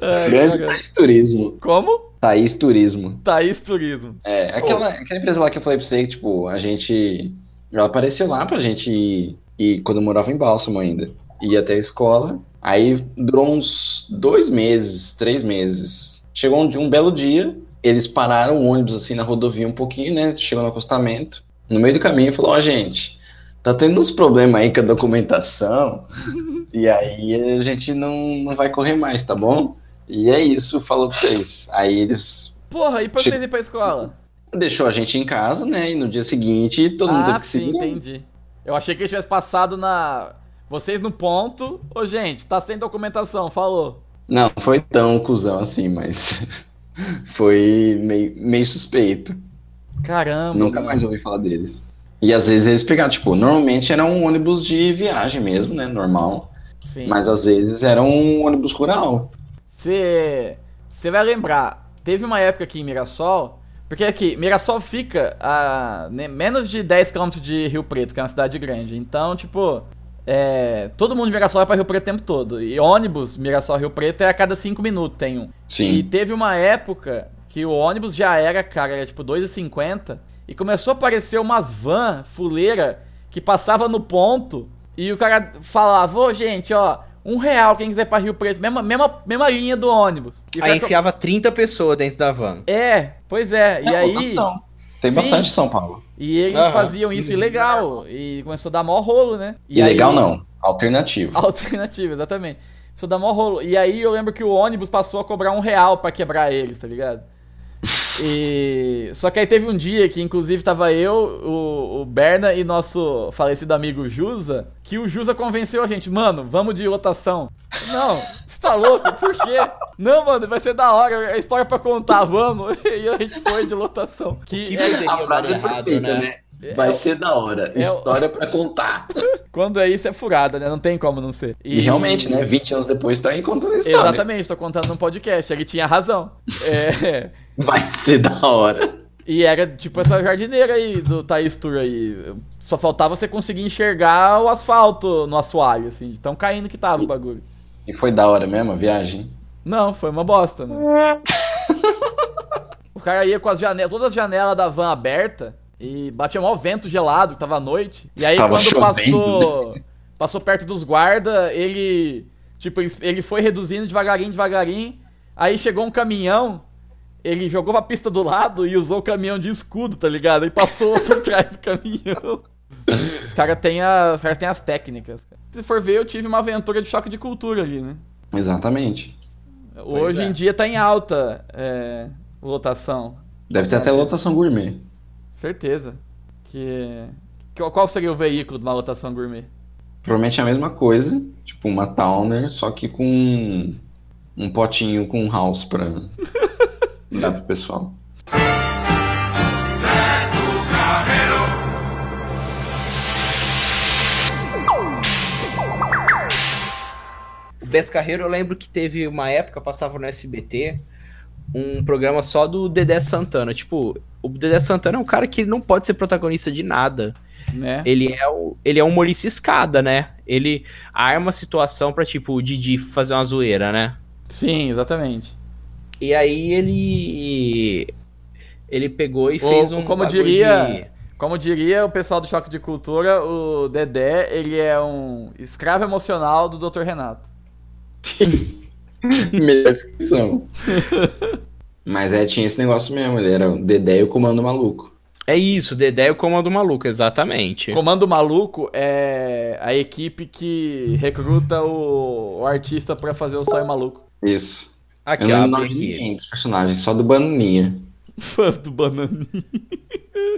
Ai, Grande cara. Thaís Turismo. Como? Thaís Turismo. Thaís Turismo. É, aquela, aquela empresa lá que eu falei pra você, que, tipo, a gente. Ela apareceu lá pra gente ir, ir quando eu morava em Bálsamo ainda. Ir até a escola. Aí durou uns dois meses, três meses. Chegou um, dia- um belo dia, eles pararam o ônibus assim na rodovia um pouquinho, né? Chegou no acostamento. No meio do caminho falou, ó, gente, tá tendo uns problemas aí com a documentação. e aí a gente não, não vai correr mais, tá bom? E é isso, falou pra vocês. Aí eles Porra, e pra Che- vocês ir pra escola? deixou a gente em casa, né? E no dia seguinte todo mundo ah, teve que se sim, entendi. Eu achei que ele tivesse passado na. Vocês no ponto. Ô, gente, tá sem documentação, falou. Não, não foi tão cuzão assim, mas foi meio, meio suspeito. Caramba. Nunca mano. mais ouvi falar deles. E às vezes eles pegavam, tipo, normalmente era um ônibus de viagem mesmo, né? Normal. Sim. Mas às vezes era um ônibus rural. Você. Vai lembrar, teve uma época aqui em Mirassol Porque aqui, Mirassol fica a né, menos de 10 km de Rio Preto, que é uma cidade grande. Então, tipo, é, todo mundo de Mirassol vai pra Rio Preto o tempo todo. E ônibus, Mirassol Rio Preto, é a cada 5 minutos tem um. Sim. E teve uma época que o ônibus já era, cara, era tipo 2,50 e começou a aparecer umas van fuleira que passava no ponto e o cara falava, ô gente, ó, um real quem quiser ir pra Rio Preto, mesma, mesma, mesma linha do ônibus. E Aí enfiava 30 pessoas dentro da van. É, pois é, e É aí... lotação. Tem Sim. bastante em São Paulo. E eles Aham. faziam isso ilegal. E começou a dar mó rolo, né? E Ilegal aí- não, alternativo. Alternativa, exatamente. Começou a dar mó rolo. E aí eu lembro que o ônibus passou a cobrar um real pra quebrar eles, tá ligado? E. Só que aí teve um dia que, inclusive, tava eu, o, o Berna e nosso falecido amigo Jusa, que o Jusa convenceu a gente, mano, vamos de lotação. Não, você tá louco? Por quê? Não, mano, vai ser da hora, é história pra contar, vamos. E a gente foi de lotação. Que, Que é- A frase dar é errado, perfeita, né? né? Vai ser da hora. É História pra contar. quando é isso é furada, né? Não tem como não ser. E, realmente, né? 20 anos depois tá aí contando a história. Exatamente, tô contando num podcast, ele tinha razão. É, Vai ser da hora. e era tipo essa jardineira aí do Thaís Tour aí. Só faltava você conseguir enxergar o asfalto no assoalho, assim, de tão caindo que tava o bagulho. E foi da hora mesmo a viagem? Não, foi uma bosta, mano. o cara ia com as janelas, todas as janelas da van aberta e batia mó vento gelado, que tava à noite. E aí Tava quando chovendo, passou passou perto dos guarda, ele tipo, ele foi reduzindo devagarinho, devagarinho. Aí chegou um caminhão, ele jogou pra pista do lado e usou o caminhão de escudo, tá ligado? E passou por trás do caminhão. Os caras têm a- os caras têm as técnicas. Se for ver, eu tive uma aventura de choque de cultura ali, né? Exatamente. Hoje é. em dia tá em alta é, lotação. Deve ter até lotação gourmet. Certeza. Que, que- Qual seria o veículo de uma lotação gourmet? Provavelmente é a mesma coisa. Tipo uma Towner, só que com um potinho com house pra dar pro pessoal. O Beto Carreiro, eu lembro que teve uma época, passava no SBT, um programa só do Dedé Santana. Tipo, o Dedé Santana é um cara que não pode ser protagonista de nada. Né? Ele é, o, ele é um humorista escada, né? Ele arma a situação pra, tipo, o Didi fazer uma zoeira, né? Sim, exatamente. E aí ele. Ele pegou e Ou, fez um. como diria- de- Como diria o pessoal do Choque de Cultura, o Dedé, ele é um escravo emocional do Dr. Renato. Melhor descrição. Mas é, tinha esse negócio mesmo. Ele era o Dedé e o Comando Maluco. É isso, Dedé e o Comando Maluco, exatamente. Comando Maluco é a equipe que recruta o, o artista pra fazer o sonho maluco. Isso. Aqui, eu não lembro o nome de ninguém dos personagens, só do Bananinha. Fãs do Bananinha.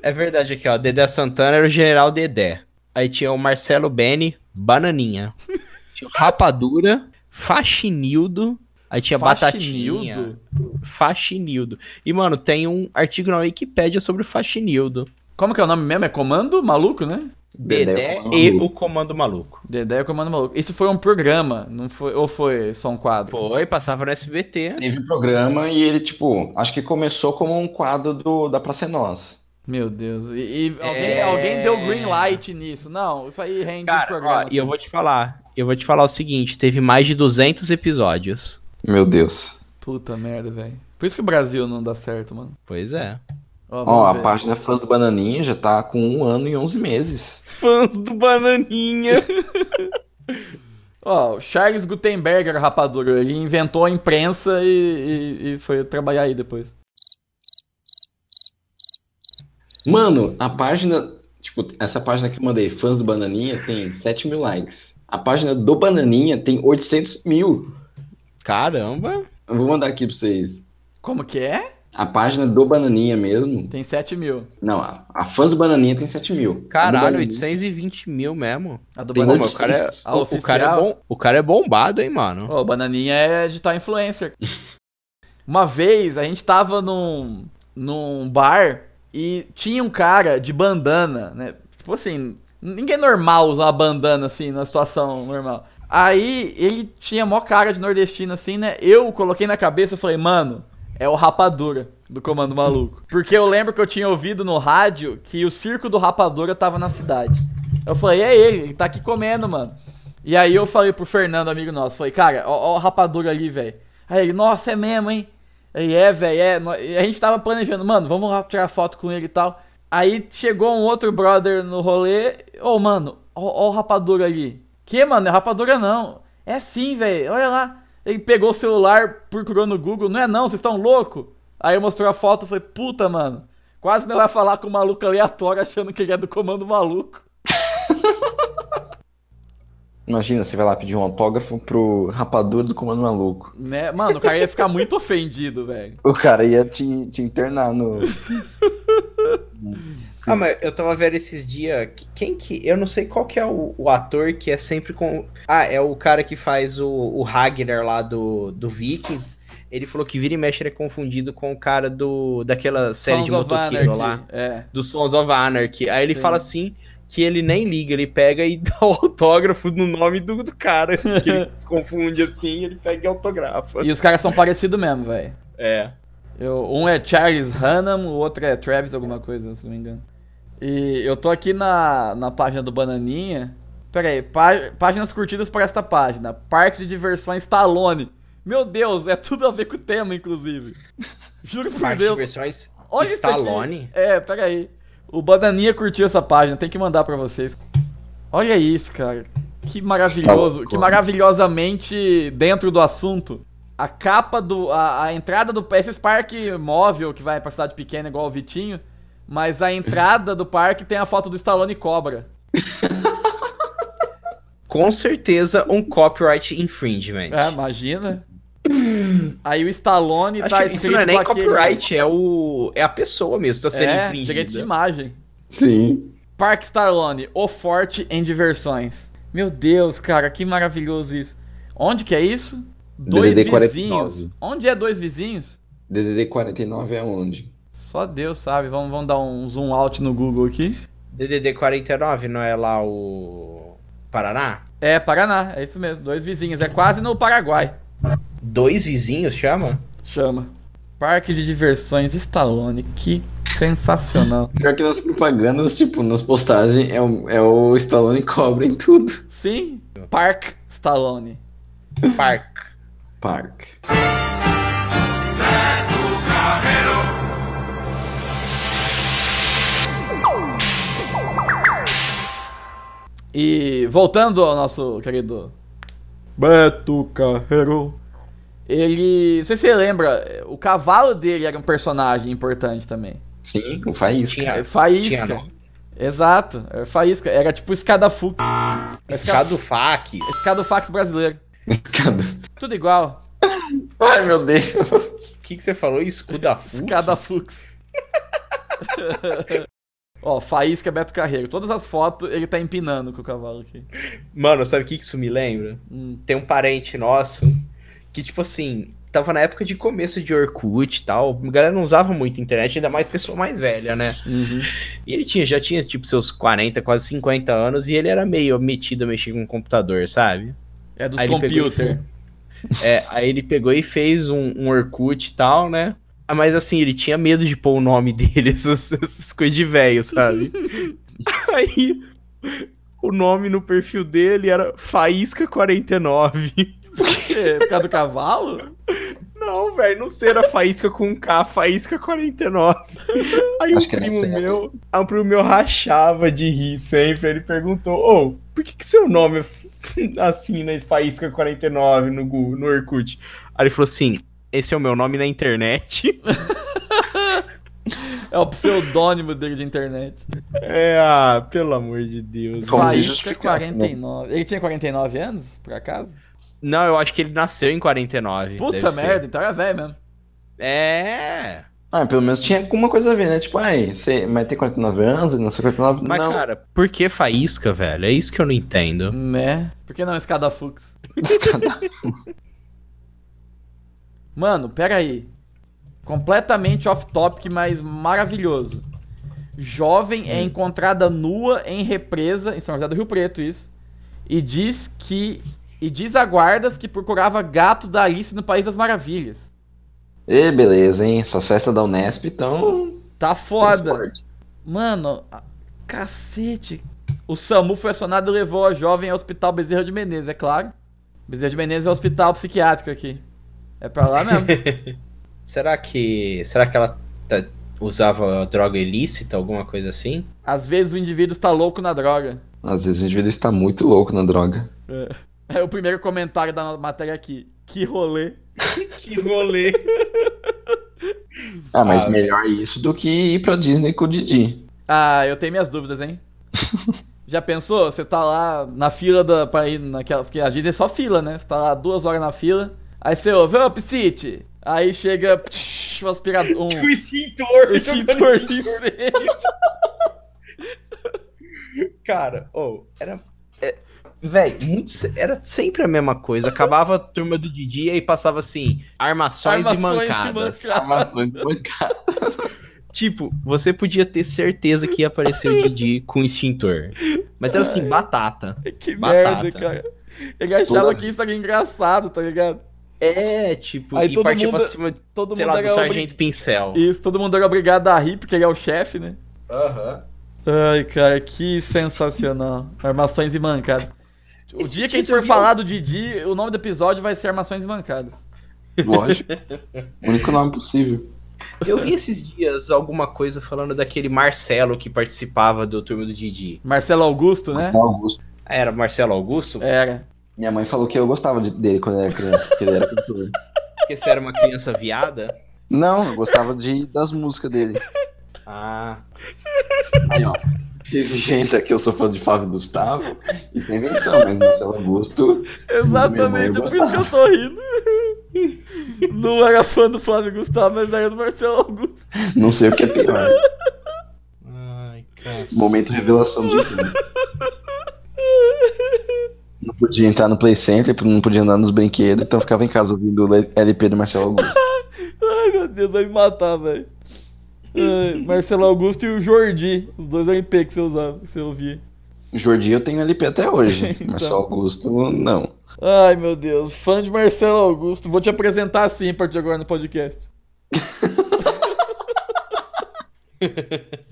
É verdade aqui, ó. Dedé Santana era o general Dedé. Aí tinha o Marcelo Beni, Bananinha. Tinha o Rapadura, Faxinildo. Aí tinha Batatinha. Faxinildo? Faxinildo. E, mano, tem um artigo na Wikipédia sobre o Faxinildo. Como que é o nome mesmo? É Comando Maluco, né? Dedé Dedé e o Comando e Maluco. o Comando Maluco. Dedé e o Comando Maluco. Isso foi um programa, não foi, ou foi só um quadro? Foi, passava no SBT. Teve um programa e ele, tipo, acho que começou como um quadro do, da Praça é Nossa. Meu Deus. E, e alguém, É. alguém deu green light nisso. Não, isso aí rende um Cara, programa. ó, e eu vou te falar. Eu vou te falar o seguinte: teve mais de 200 episódios. Meu Deus. Puta merda, velho. Por isso que o Brasil não dá certo, mano. Pois é. Ó, a ver. página Fãs do Bananinha já tá com um ano e 11 meses. Fãs do Bananinha. Ó, o Charles Gutenberg, rapadura, ele inventou a imprensa e, e- e foi trabalhar aí depois. Mano, a página, tipo, essa página que eu mandei, Fãs do Bananinha, tem 7 mil likes. A página do Bananinha tem 800 mil. Caramba. Eu vou mandar aqui pra vocês. Como que é? A página do Bananinha mesmo. Tem 7 mil. Não, a, a Fãs do Bananinha tem 7 mil. Caralho, Bananinha 820 mil mesmo. A do Tem Bananinha. Mas o cara é, A o, o cara é oficial? bom, o cara é bombado, hein, mano. Ô, o Bananinha é digital influencer. Uma vez a gente tava num, num bar e tinha um cara de bandana, né? Tipo assim, ninguém normal usa uma bandana assim, numa situação normal. Aí ele tinha mó cara de nordestino assim, né? Eu coloquei na cabeça e falei, mano, é o Rapadura, do Comando Maluco. Porque eu lembro que eu tinha ouvido no rádio que o circo do Rapadura tava na cidade. Eu falei, é ele, ele tá aqui comendo, mano. E aí eu falei pro Fernando, amigo nosso, falei, cara, ó, ó o Rapadura ali, velho. Aí ele, nossa, é mesmo, hein? Ele é, velho, é. E a gente tava planejando, mano, vamos lá tirar foto com ele e tal. Aí chegou um outro brother no rolê. Ô, mano, ó, ó o rapadura ali. Que, mano? É rapadura não. É sim, velho. Olha lá. Ele pegou o celular, procurou no Google. Não é não, vocês estão louco? Aí mostrou a foto e falei, puta, mano. Quase não vai falar com um maluco aleatório achando que ele é do comando maluco. Imagina, você vai lá pedir um autógrafo pro rapadura do Comando Maluco. Né? Mano, o cara ia ficar muito ofendido, velho. O cara ia te, te internar no. Ah, mas eu tava vendo esses dias. que- Quem que. Eu não sei qual que é o, o ator que é sempre com. Ah, é o cara que faz o, o Ragnar lá do, do Vikings. Ele falou que vira e mexe ele é confundido com o cara do daquela série Sons de motoqueiro Anarchy, lá. É. Do Sons of Anarchy. Aí ele Sim. fala assim que ele nem liga, ele pega e dá o autógrafo no nome do, do cara. Que ele se confunde assim, ele pega e autografa. E os caras são parecidos mesmo, velho. É. Eu- um é Charles Hannam, o outro é Travis alguma coisa, se não me engano. E eu tô aqui na, na página do Bananinha. Pera aí, pá- páginas curtidas por esta página. Parque de diversões Stallone. Meu Deus, é tudo a ver com o tema, inclusive. Juro por Parte de Deus. versões Olha isso aqui. Stallone. É, pera aí. O Bananinha curtiu essa página, tem que mandar pra vocês. Olha isso, cara. Que maravilhoso, que maravilhosamente dentro do assunto. A capa do. A, a entrada do. Esses parque móvel que vai pra cidade pequena, igual o Vitinho. Mas a entrada do parque tem a foto do Stallone Cobra. Com certeza um copyright infringement. É, imagina. Aí o Stallone Acho tá que escrito isso não é nem copyright, é, o, é a pessoa mesmo tá sendo É, infringida. direito de imagem. Sim. Parque Stallone, o forte em diversões. Meu Deus, cara, que maravilhoso isso. Onde que é isso? Dois DDD 49. vizinhos. Onde é dois vizinhos? DDD 49 é onde? Só Deus sabe. Vamos, vamos dar um zoom out no Google aqui. DDD 49 não é lá o Paraná? É, Paraná, é isso mesmo. Dois vizinhos. É quase no Paraguai. Dois vizinhos chama? Chama. Parque de diversões Stallone. Que sensacional. Pior que nas propagandas, tipo, nas postagens, é o, é o Stallone cobra em tudo. Sim, Park Stallone. Park. Park. E voltando ao nosso querido Beto Carreiro. Ele. Não sei se você lembra, o cavalo dele era um personagem importante também. Sim, o Faísca. Tinha, Faísca. tinha. Exato, era Faísca. Era tipo Escadafux. Escadofax. Escadofax brasileiro. Escada. Tudo igual. Ai, meu Deus. O que, que você falou? Escudafux? Escadafux. Ó, Faísca Beto Carreiro. Todas as fotos ele tá empinando com o cavalo aqui. Mano, sabe o que, isso me lembra? Hum. Tem um parente nosso que, tipo assim, tava na época de começo de Orkut e tal. A galera não usava muito internet, ainda mais pessoa mais velha, né? Uhum. E ele tinha, já tinha, tipo, seus 40, quase 50 anos, e ele era meio metido a mexer com o computador, sabe? É dos Aí ele pegou computer. É, aí ele pegou e fez um, um Orkut e tal, né? Ah, Mas assim, ele tinha medo de pôr o nome dele, essas, essas coisas de velho, sabe? aí o nome no perfil dele era Faísca49. É, por causa do cavalo? Não, velho, não sei, era Faísca com K, Faísca49. Aí Acho um primo meu, aí um primo meu rachava de rir sempre. Ele perguntou: Ô, por que, que seu nome é assim, né? Faísca49 no Google, no Orkut? Aí ele falou assim: esse é o meu nome na internet. É o pseudônimo dele de internet. É, ah, pelo amor de Deus. Faísca justificasse, né? 49. Ele tinha 49 anos, por acaso? Não, eu acho que ele nasceu em 49. Puta deve ser. merda, então era velho mesmo. É. Ah, pelo menos tinha alguma coisa a ver, né? Tipo, ai, você vai ter 49 anos, não sei 49. Mas, não. cara, por que faísca, velho? É isso que eu não entendo. Né? Por que não Escadafux? Mano, pera aí. Completamente off-topic, mas maravilhoso. Jovem é encontrada nua em represa, em São José do Rio Preto, isso. E diz que. E diz a guardas que procurava gato da Alice no País das Maravilhas. E beleza, hein? Essas festas da Unesp estão. Tá foda. Mano, cacete. O SAMU foi acionado e levou a jovem ao hospital Bezerra de Menezes, é claro. Bezerra de Menezes é um hospital psiquiátrico aqui. É pra lá mesmo. Será que. Será que ela tá- usava droga ilícita, alguma coisa assim? Às vezes o indivíduo está louco na droga. Às vezes o indivíduo está muito louco na droga. É o primeiro comentário da matéria aqui. Que rolê. Que rolê. Ah, mas Ah, melhor isso do que ir pra Disney com o Didi. Ah, eu tenho minhas dúvidas, hein? Já pensou? Você tá lá na fila da, pra ir naquela. Porque a Disney é só fila, né? Você tá lá duas horas na fila. Aí você ouve, ô, Psyche! Aí chega. Psh, um aspirador. Um O extintor. extintor de incêndio. Cara, ou era. É, Véi, muito era sempre a mesma coisa. Acabava a turma do Didi e passava assim: armações, Armações e e mancadas. mancadas. Armações de bancada. Tipo, você podia ter certeza que ia aparecer o Didi com extintor. Mas era assim, batata. Que Batata. merda, cara. Ele achava Toda- que isso era engraçado, tá ligado? É, tipo, Aí e todo partia mundo- pra cima, Todo sei mundo lá, do Sargento Pincel. Isso, todo mundo era obrigado a rir, porque ele é o chefe, né? Aham. Ai, cara, que sensacional. Armações e mancadas. O Esses dia que a gente for vi falar do Didi, o nome do episódio vai ser Armações e Mancadas. Lógico. O único nome possível. Eu vi esses dias alguma coisa falando daquele Marcelo que participava do turma do Didi. Marcelo Augusto, né? Augusto. Ah, Era Marcelo Augusto? Era. Minha mãe falou que eu gostava de- dele quando eu era criança, porque ele era cantor. Porque você era uma criança viada? Não, eu gostava de, das músicas dele. Ah. Aí, ó. Teve gente aqui, eu sou fã de Flávio Gustavo, e sem invenção, mas Marcelo Augusto. Exatamente, é por isso que eu tô rindo. Não era fã do Flávio Gustavo, mas era do Marcelo Augusto. Não sei o que é pior. Ai, cara. Momento revelação de tudo. Não podia entrar no Play Center, não podia andar nos brinquedos, então ficava em casa ouvindo o LP do Marcelo Augusto. Ai, meu Deus, vai me matar, velho. Marcelo Augusto e o Jordi, os dois LP que você usava, que você ouvia. Jordi eu tenho LP até hoje. Então. Marcelo Augusto, não. Ai, meu Deus, fã de Marcelo Augusto. Vou te apresentar assim a partir de agora no podcast.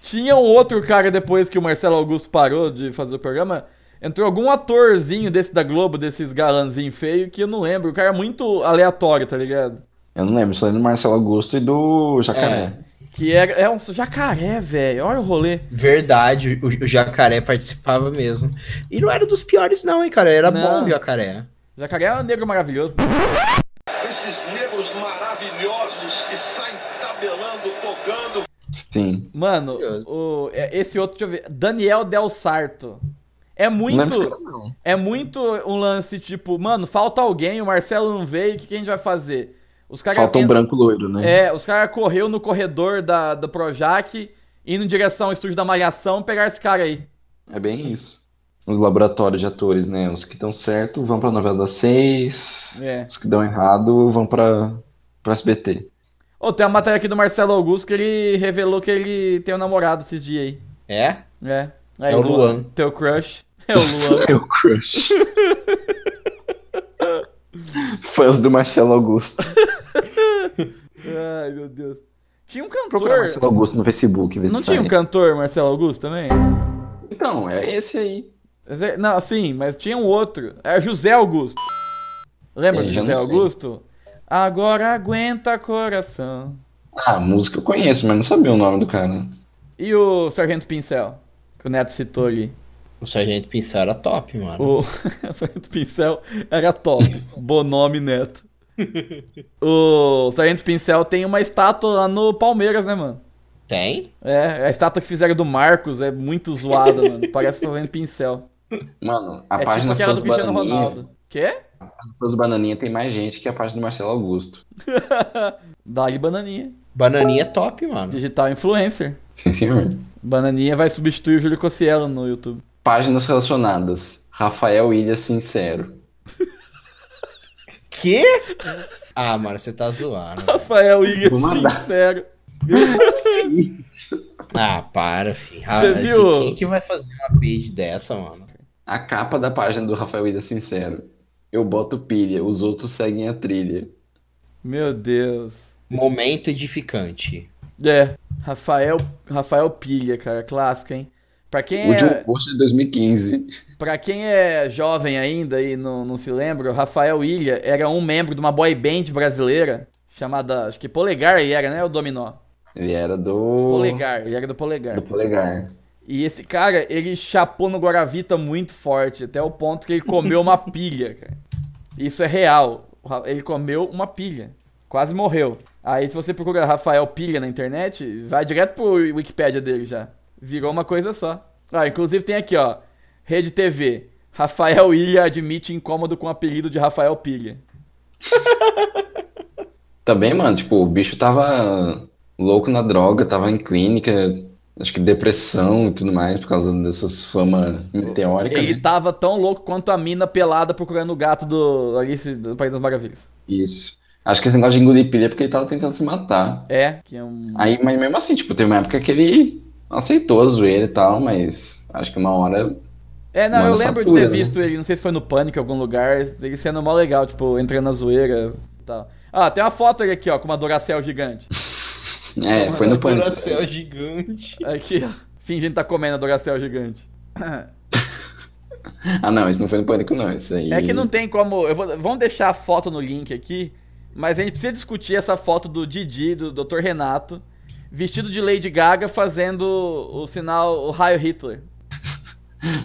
Tinha um outro cara depois que o Marcelo Augusto parou de fazer o programa. Entrou algum atorzinho desse da Globo, desses galanzinho feio, que eu não lembro. O cara é muito aleatório, tá ligado? Eu não lembro, só lembro do Marcelo Augusto e do Jacaré. Que era, é um jacaré, velho. Olha o rolê. Verdade, o, o jacaré participava mesmo. E não era dos piores, não, hein, cara? Era Não. bom o jacaré. Jacaré é um negro maravilhoso. Esses negros maravilhosos que saem tabelando, tocando. Sim. Mano, o, é- esse outro, deixa eu ver. Daniel Del Sarto. É muito. cara, não. É muito um lance tipo, mano, falta alguém, o Marcelo não veio, o que, que a gente vai fazer? Os caras. Falta um branco loiro, né? É, os caras correu no corredor da, do Projac, indo em direção ao estúdio da Malhação, pegar esse cara aí. É bem isso. Os laboratórios de atores, né? Os que estão certo vão pra novela das seis. É. Os que dão errado vão pra, pra SBT. Ô, tem uma matéria aqui do Marcelo Augusto que ele revelou que ele tem um namorado esses dias aí. É? É. Aí, É o Luan. Teu crush. É o Luan. Meu crush. Fãs do Marcelo Augusto. Ai, meu Deus. Tinha um cantor. Marcelo Augusto no Facebook. Não tinha um cantor Marcelo Augusto também? Então, é esse aí. É- Não, sim, mas tinha um outro. É José Augusto. Lembra É, José. Augusto? Agora aguenta coração. Ah, a música eu conheço, mas não sabia o nome do cara. E o Sargento Pincel? Que o Neto citou ali. O Sargento Pincel era top, mano. O Sargento Pincel era top. Bonome Neto. o Sargento Pincel tem uma estátua lá no Palmeiras, né, mano? Tem? É, a estátua que fizeram do Marcos é muito zoada, mano. Parece o Sargento Pincel. Mano, a é tipo página aquela do Cristiano Bananinha, Ronaldo. Quê? Fãs Bananinha tem mais gente que a página do Marcelo Augusto. Dá-lhe bananinha. Bananinha é top, mano. Digital influencer. Sim, senhor. Bananinha vai substituir o Júlio Cossielo no YouTube. Páginas relacionadas. Rafael Ilha Sincero. Quê? Ah, mano, você tá zoando. Rafael Ilha, sincero. Ah, para, filho. Ah, Você viu? Quem que vai fazer uma page dessa, mano? A capa da página do Rafael Ilha Sincero. Eu boto pilha, os outros seguem a trilha. Meu Deus. Momento edificante. É, Rafael, Rafael Pilha, cara, clássico, hein? Pra quem Último é, post de 2015. pra quem é jovem ainda e não, não se lembra, o Rafael Ilha era um membro de uma boy band brasileira chamada, acho que Polegar ele era, né, o Dominó? Ele era do. Polegar, ele era do Polegar. Do polegar. E esse cara, ele chapou no Guaravita muito forte, até o ponto que ele comeu uma pilha, cara. Isso é real. O Ele comeu uma pilha. Quase morreu. Aí se você procura Rafael Pilha na internet, vai direto pro Wikipedia dele já. Virou uma coisa só. Ah, inclusive tem aqui, ó. Rede TV. Rafael Ilha admite incômodo com o apelido de Rafael Pilha. Também, mano, tipo, o bicho tava louco na droga, tava em clínica, acho que depressão e tudo mais, por causa dessas fama meteórica, Ele né? tava tão louco quanto a mina pelada procurando o gato do Alice do País das Maravilhas. Isso. Acho que esse negócio de engolir pilha é porque ele tava tentando se matar. É, que é um. Aí, mas mesmo assim, tipo, teve uma época que ele aceitou a zoeira e tal, mas acho que uma hora. É, não, eu lembro de satura, ter né? visto ele, não sei se foi no Pânico em algum lugar, ele sendo mó legal, tipo, entrando na zoeira e tal. Ah, tem uma foto aqui, ó, com uma Duracell gigante. É, foi no pânico. Coração gigante. Aqui, ó. Fingindo tá comendo a Duracell gigante. Ah, não, isso não foi no pânico, não. Isso aí. É que não tem como. Eu vou, vamos deixar a foto no link aqui, mas a gente precisa discutir essa foto do Didi, do Dr. Renato, vestido de Lady Gaga, fazendo o sinal, o raio Hitler.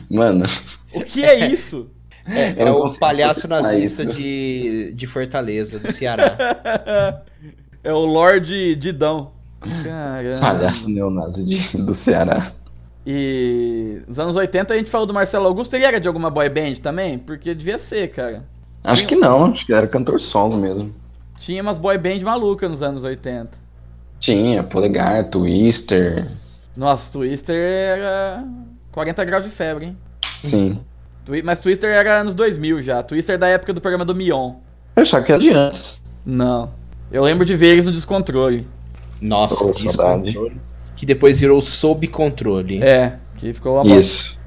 Mano, O que é isso? É, é o palhaço nazista isso. de, de Fortaleza, do Ceará. É o Lorde Didão. Caramba. palhaço neonazi de- do Ceará. E nos anos 80 a gente falou do Marcelo Augusto, ele era de alguma boy band também? Porque devia ser, cara. Acho que não, acho que era cantor solo mesmo. Tinha umas boy band malucas nos anos 80. Tinha, polegar, twister. Nossa, Twister era 40 graus de febre, hein? Sim. Mas Twister era anos 2000 já. Twister da época do programa do Mion. Eu achava que era de antes. Não. Eu lembro de ver eles no descontrole. Nossa, Ô, descontrole. Que depois virou sob controle. É, que ficou uma bosta. Isso.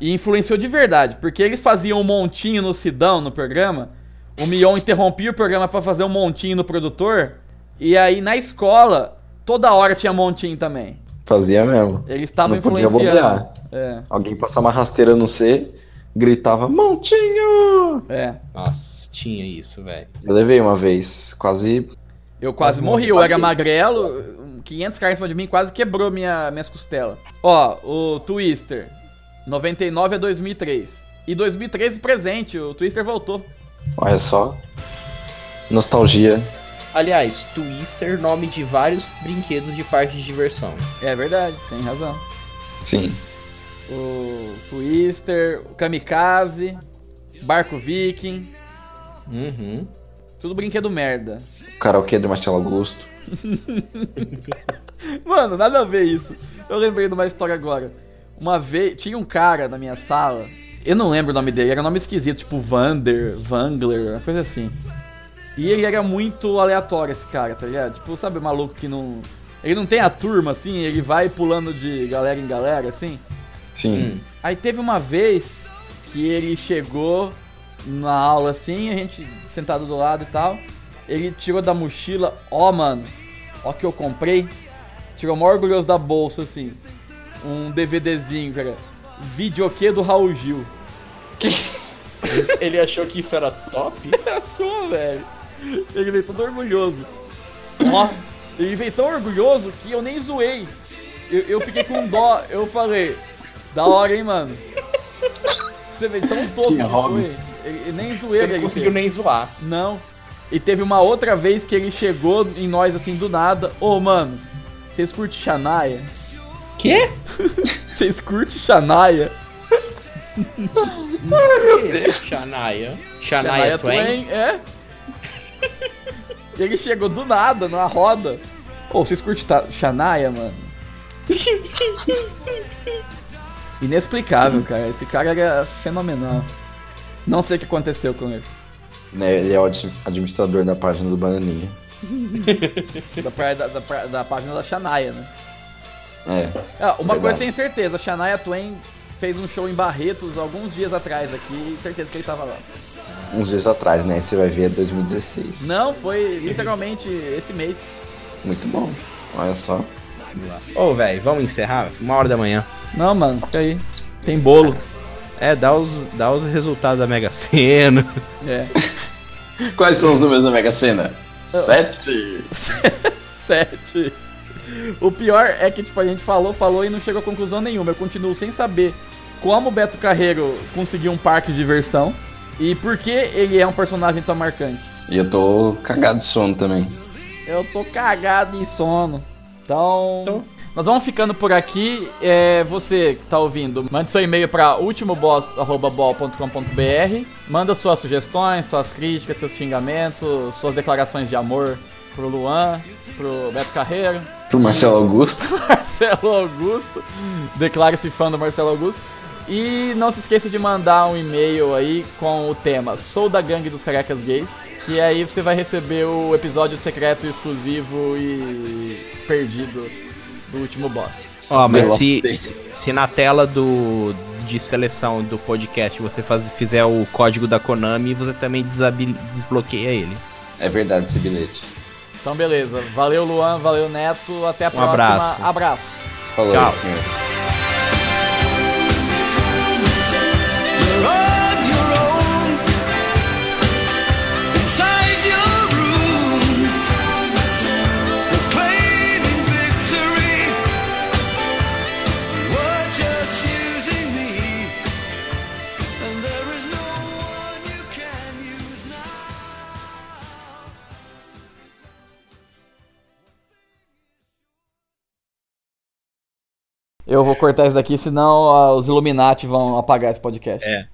E influenciou de verdade, porque eles faziam um montinho no Sidão no programa. O Mion interrompia o programa pra fazer um montinho no produtor. E aí na escola, toda hora tinha montinho também. Fazia mesmo. Eles estavam Não podia influenciando. bobear. É, Alguém passar uma rasteira no C, gritava, Montinho! é. Nossa, tinha isso, velho. Eu levei uma vez, quase. Eu quase Quase morri, morri. eu era magrelo, 500 caras em cima de mim quase quebrou minha, minhas costelas. Ó, o Twister, 99 a 2003. E 2013 presente, o Twister voltou. Olha só. Nostalgia. Aliás, Twister, nome de vários brinquedos de parque de diversão. É verdade, tem razão. Sim. O Twister, o Kamikaze, Barco Viking, Uhum. tudo brinquedo merda. O karaokê do Marcelo Augusto. Mano, nada a ver isso. Eu lembrei de uma história agora. Uma vez, tinha um cara na minha sala, eu não lembro o nome dele, era um nome esquisito, tipo Vander, Vangler, uma coisa assim. E ele era muito aleatório, esse cara, tá ligado? Tipo, sabe o maluco que não. Ele não tem a turma, assim, ele vai pulando de galera em galera, assim. Sim. Hum. Aí teve uma vez que ele chegou na aula assim, a gente sentado do lado e tal. Ele tirou da mochila, ó mano, ó que eu comprei. Tirou o maior orgulhoso da bolsa assim. Um DVDzinho, cara. Videokê do Raul Gil. Ele achou que isso era top? Achou, velho. Ele veio todo orgulhoso. Ó, ele veio tão orgulhoso que eu nem zoei. Eu, eu fiquei com dó, eu falei, da hora, hein, mano. Você vê tão tosco Que que hobby. foi. Ele, ele nem Você zoeira não ele conseguiu nem zoar. Não. E teve uma outra vez que ele chegou em nós assim do nada. Ô, mano, vocês curtem Xanaia? Quê? Vocês curtem Xanaia? Shania. Shania Twain? é. E ele chegou do nada, numa roda. Ô, vocês curtem Xanaia, mano? Inexplicável, cara. Esse cara era fenomenal. Não sei o que aconteceu com ele. Né, Ele é o ad- administrador da página do Bananinha. Da, praia- da, da praia- da página da Xanaia, né? É. Ah, uma Verdade. coisa eu tenho certeza, Shania Twain fez um show em Barretos alguns dias atrás aqui, certeza que ele tava lá. Uns dias atrás, né? Você vai ver é 2016. Não, foi literalmente esse mês. Muito bom. Olha só. Ô, velho, vamos encerrar? Uma hora da manhã. Não, mano, fica aí. Tem bolo. É, dá os, dá os resultados da Mega Sena. É. Quais são os números da Mega Sena? Sete. Sete. O pior é que, tipo, a gente falou, falou e não chegou a conclusão nenhuma. Eu continuo sem saber como o Beto Carreiro conseguiu um parque de diversão e por que ele é um personagem tão marcante. E eu tô cagado de sono também. Eu tô cagado em sono. Então, Então- nós vamos ficando por aqui. É, você que tá ouvindo, mande seu e-mail para ultimoboss.com.br. Manda suas sugestões, suas críticas, seus xingamentos, suas declarações de amor pro Luan, pro Beto Carreiro. Pro Marcelo Augusto. Marcelo Augusto. Declare-se fã do Marcelo Augusto. E não se esqueça de mandar um e-mail aí com o tema Sou da Gangue dos Carecas Gays. Que aí você vai receber o episódio secreto, exclusivo e perdido do último boss. Ó, mas se, se, se na tela do de seleção do podcast você faz, fizer o código da Konami, você também desbloqueia ele. É verdade esse bilhete. Então beleza. Valeu Luan, valeu Neto. Até a Um próxima. abraço. abraço. Falou, Tchau. senhor. Oh! Eu vou cortar isso daqui, senão ah, os Illuminati vão apagar esse podcast. É.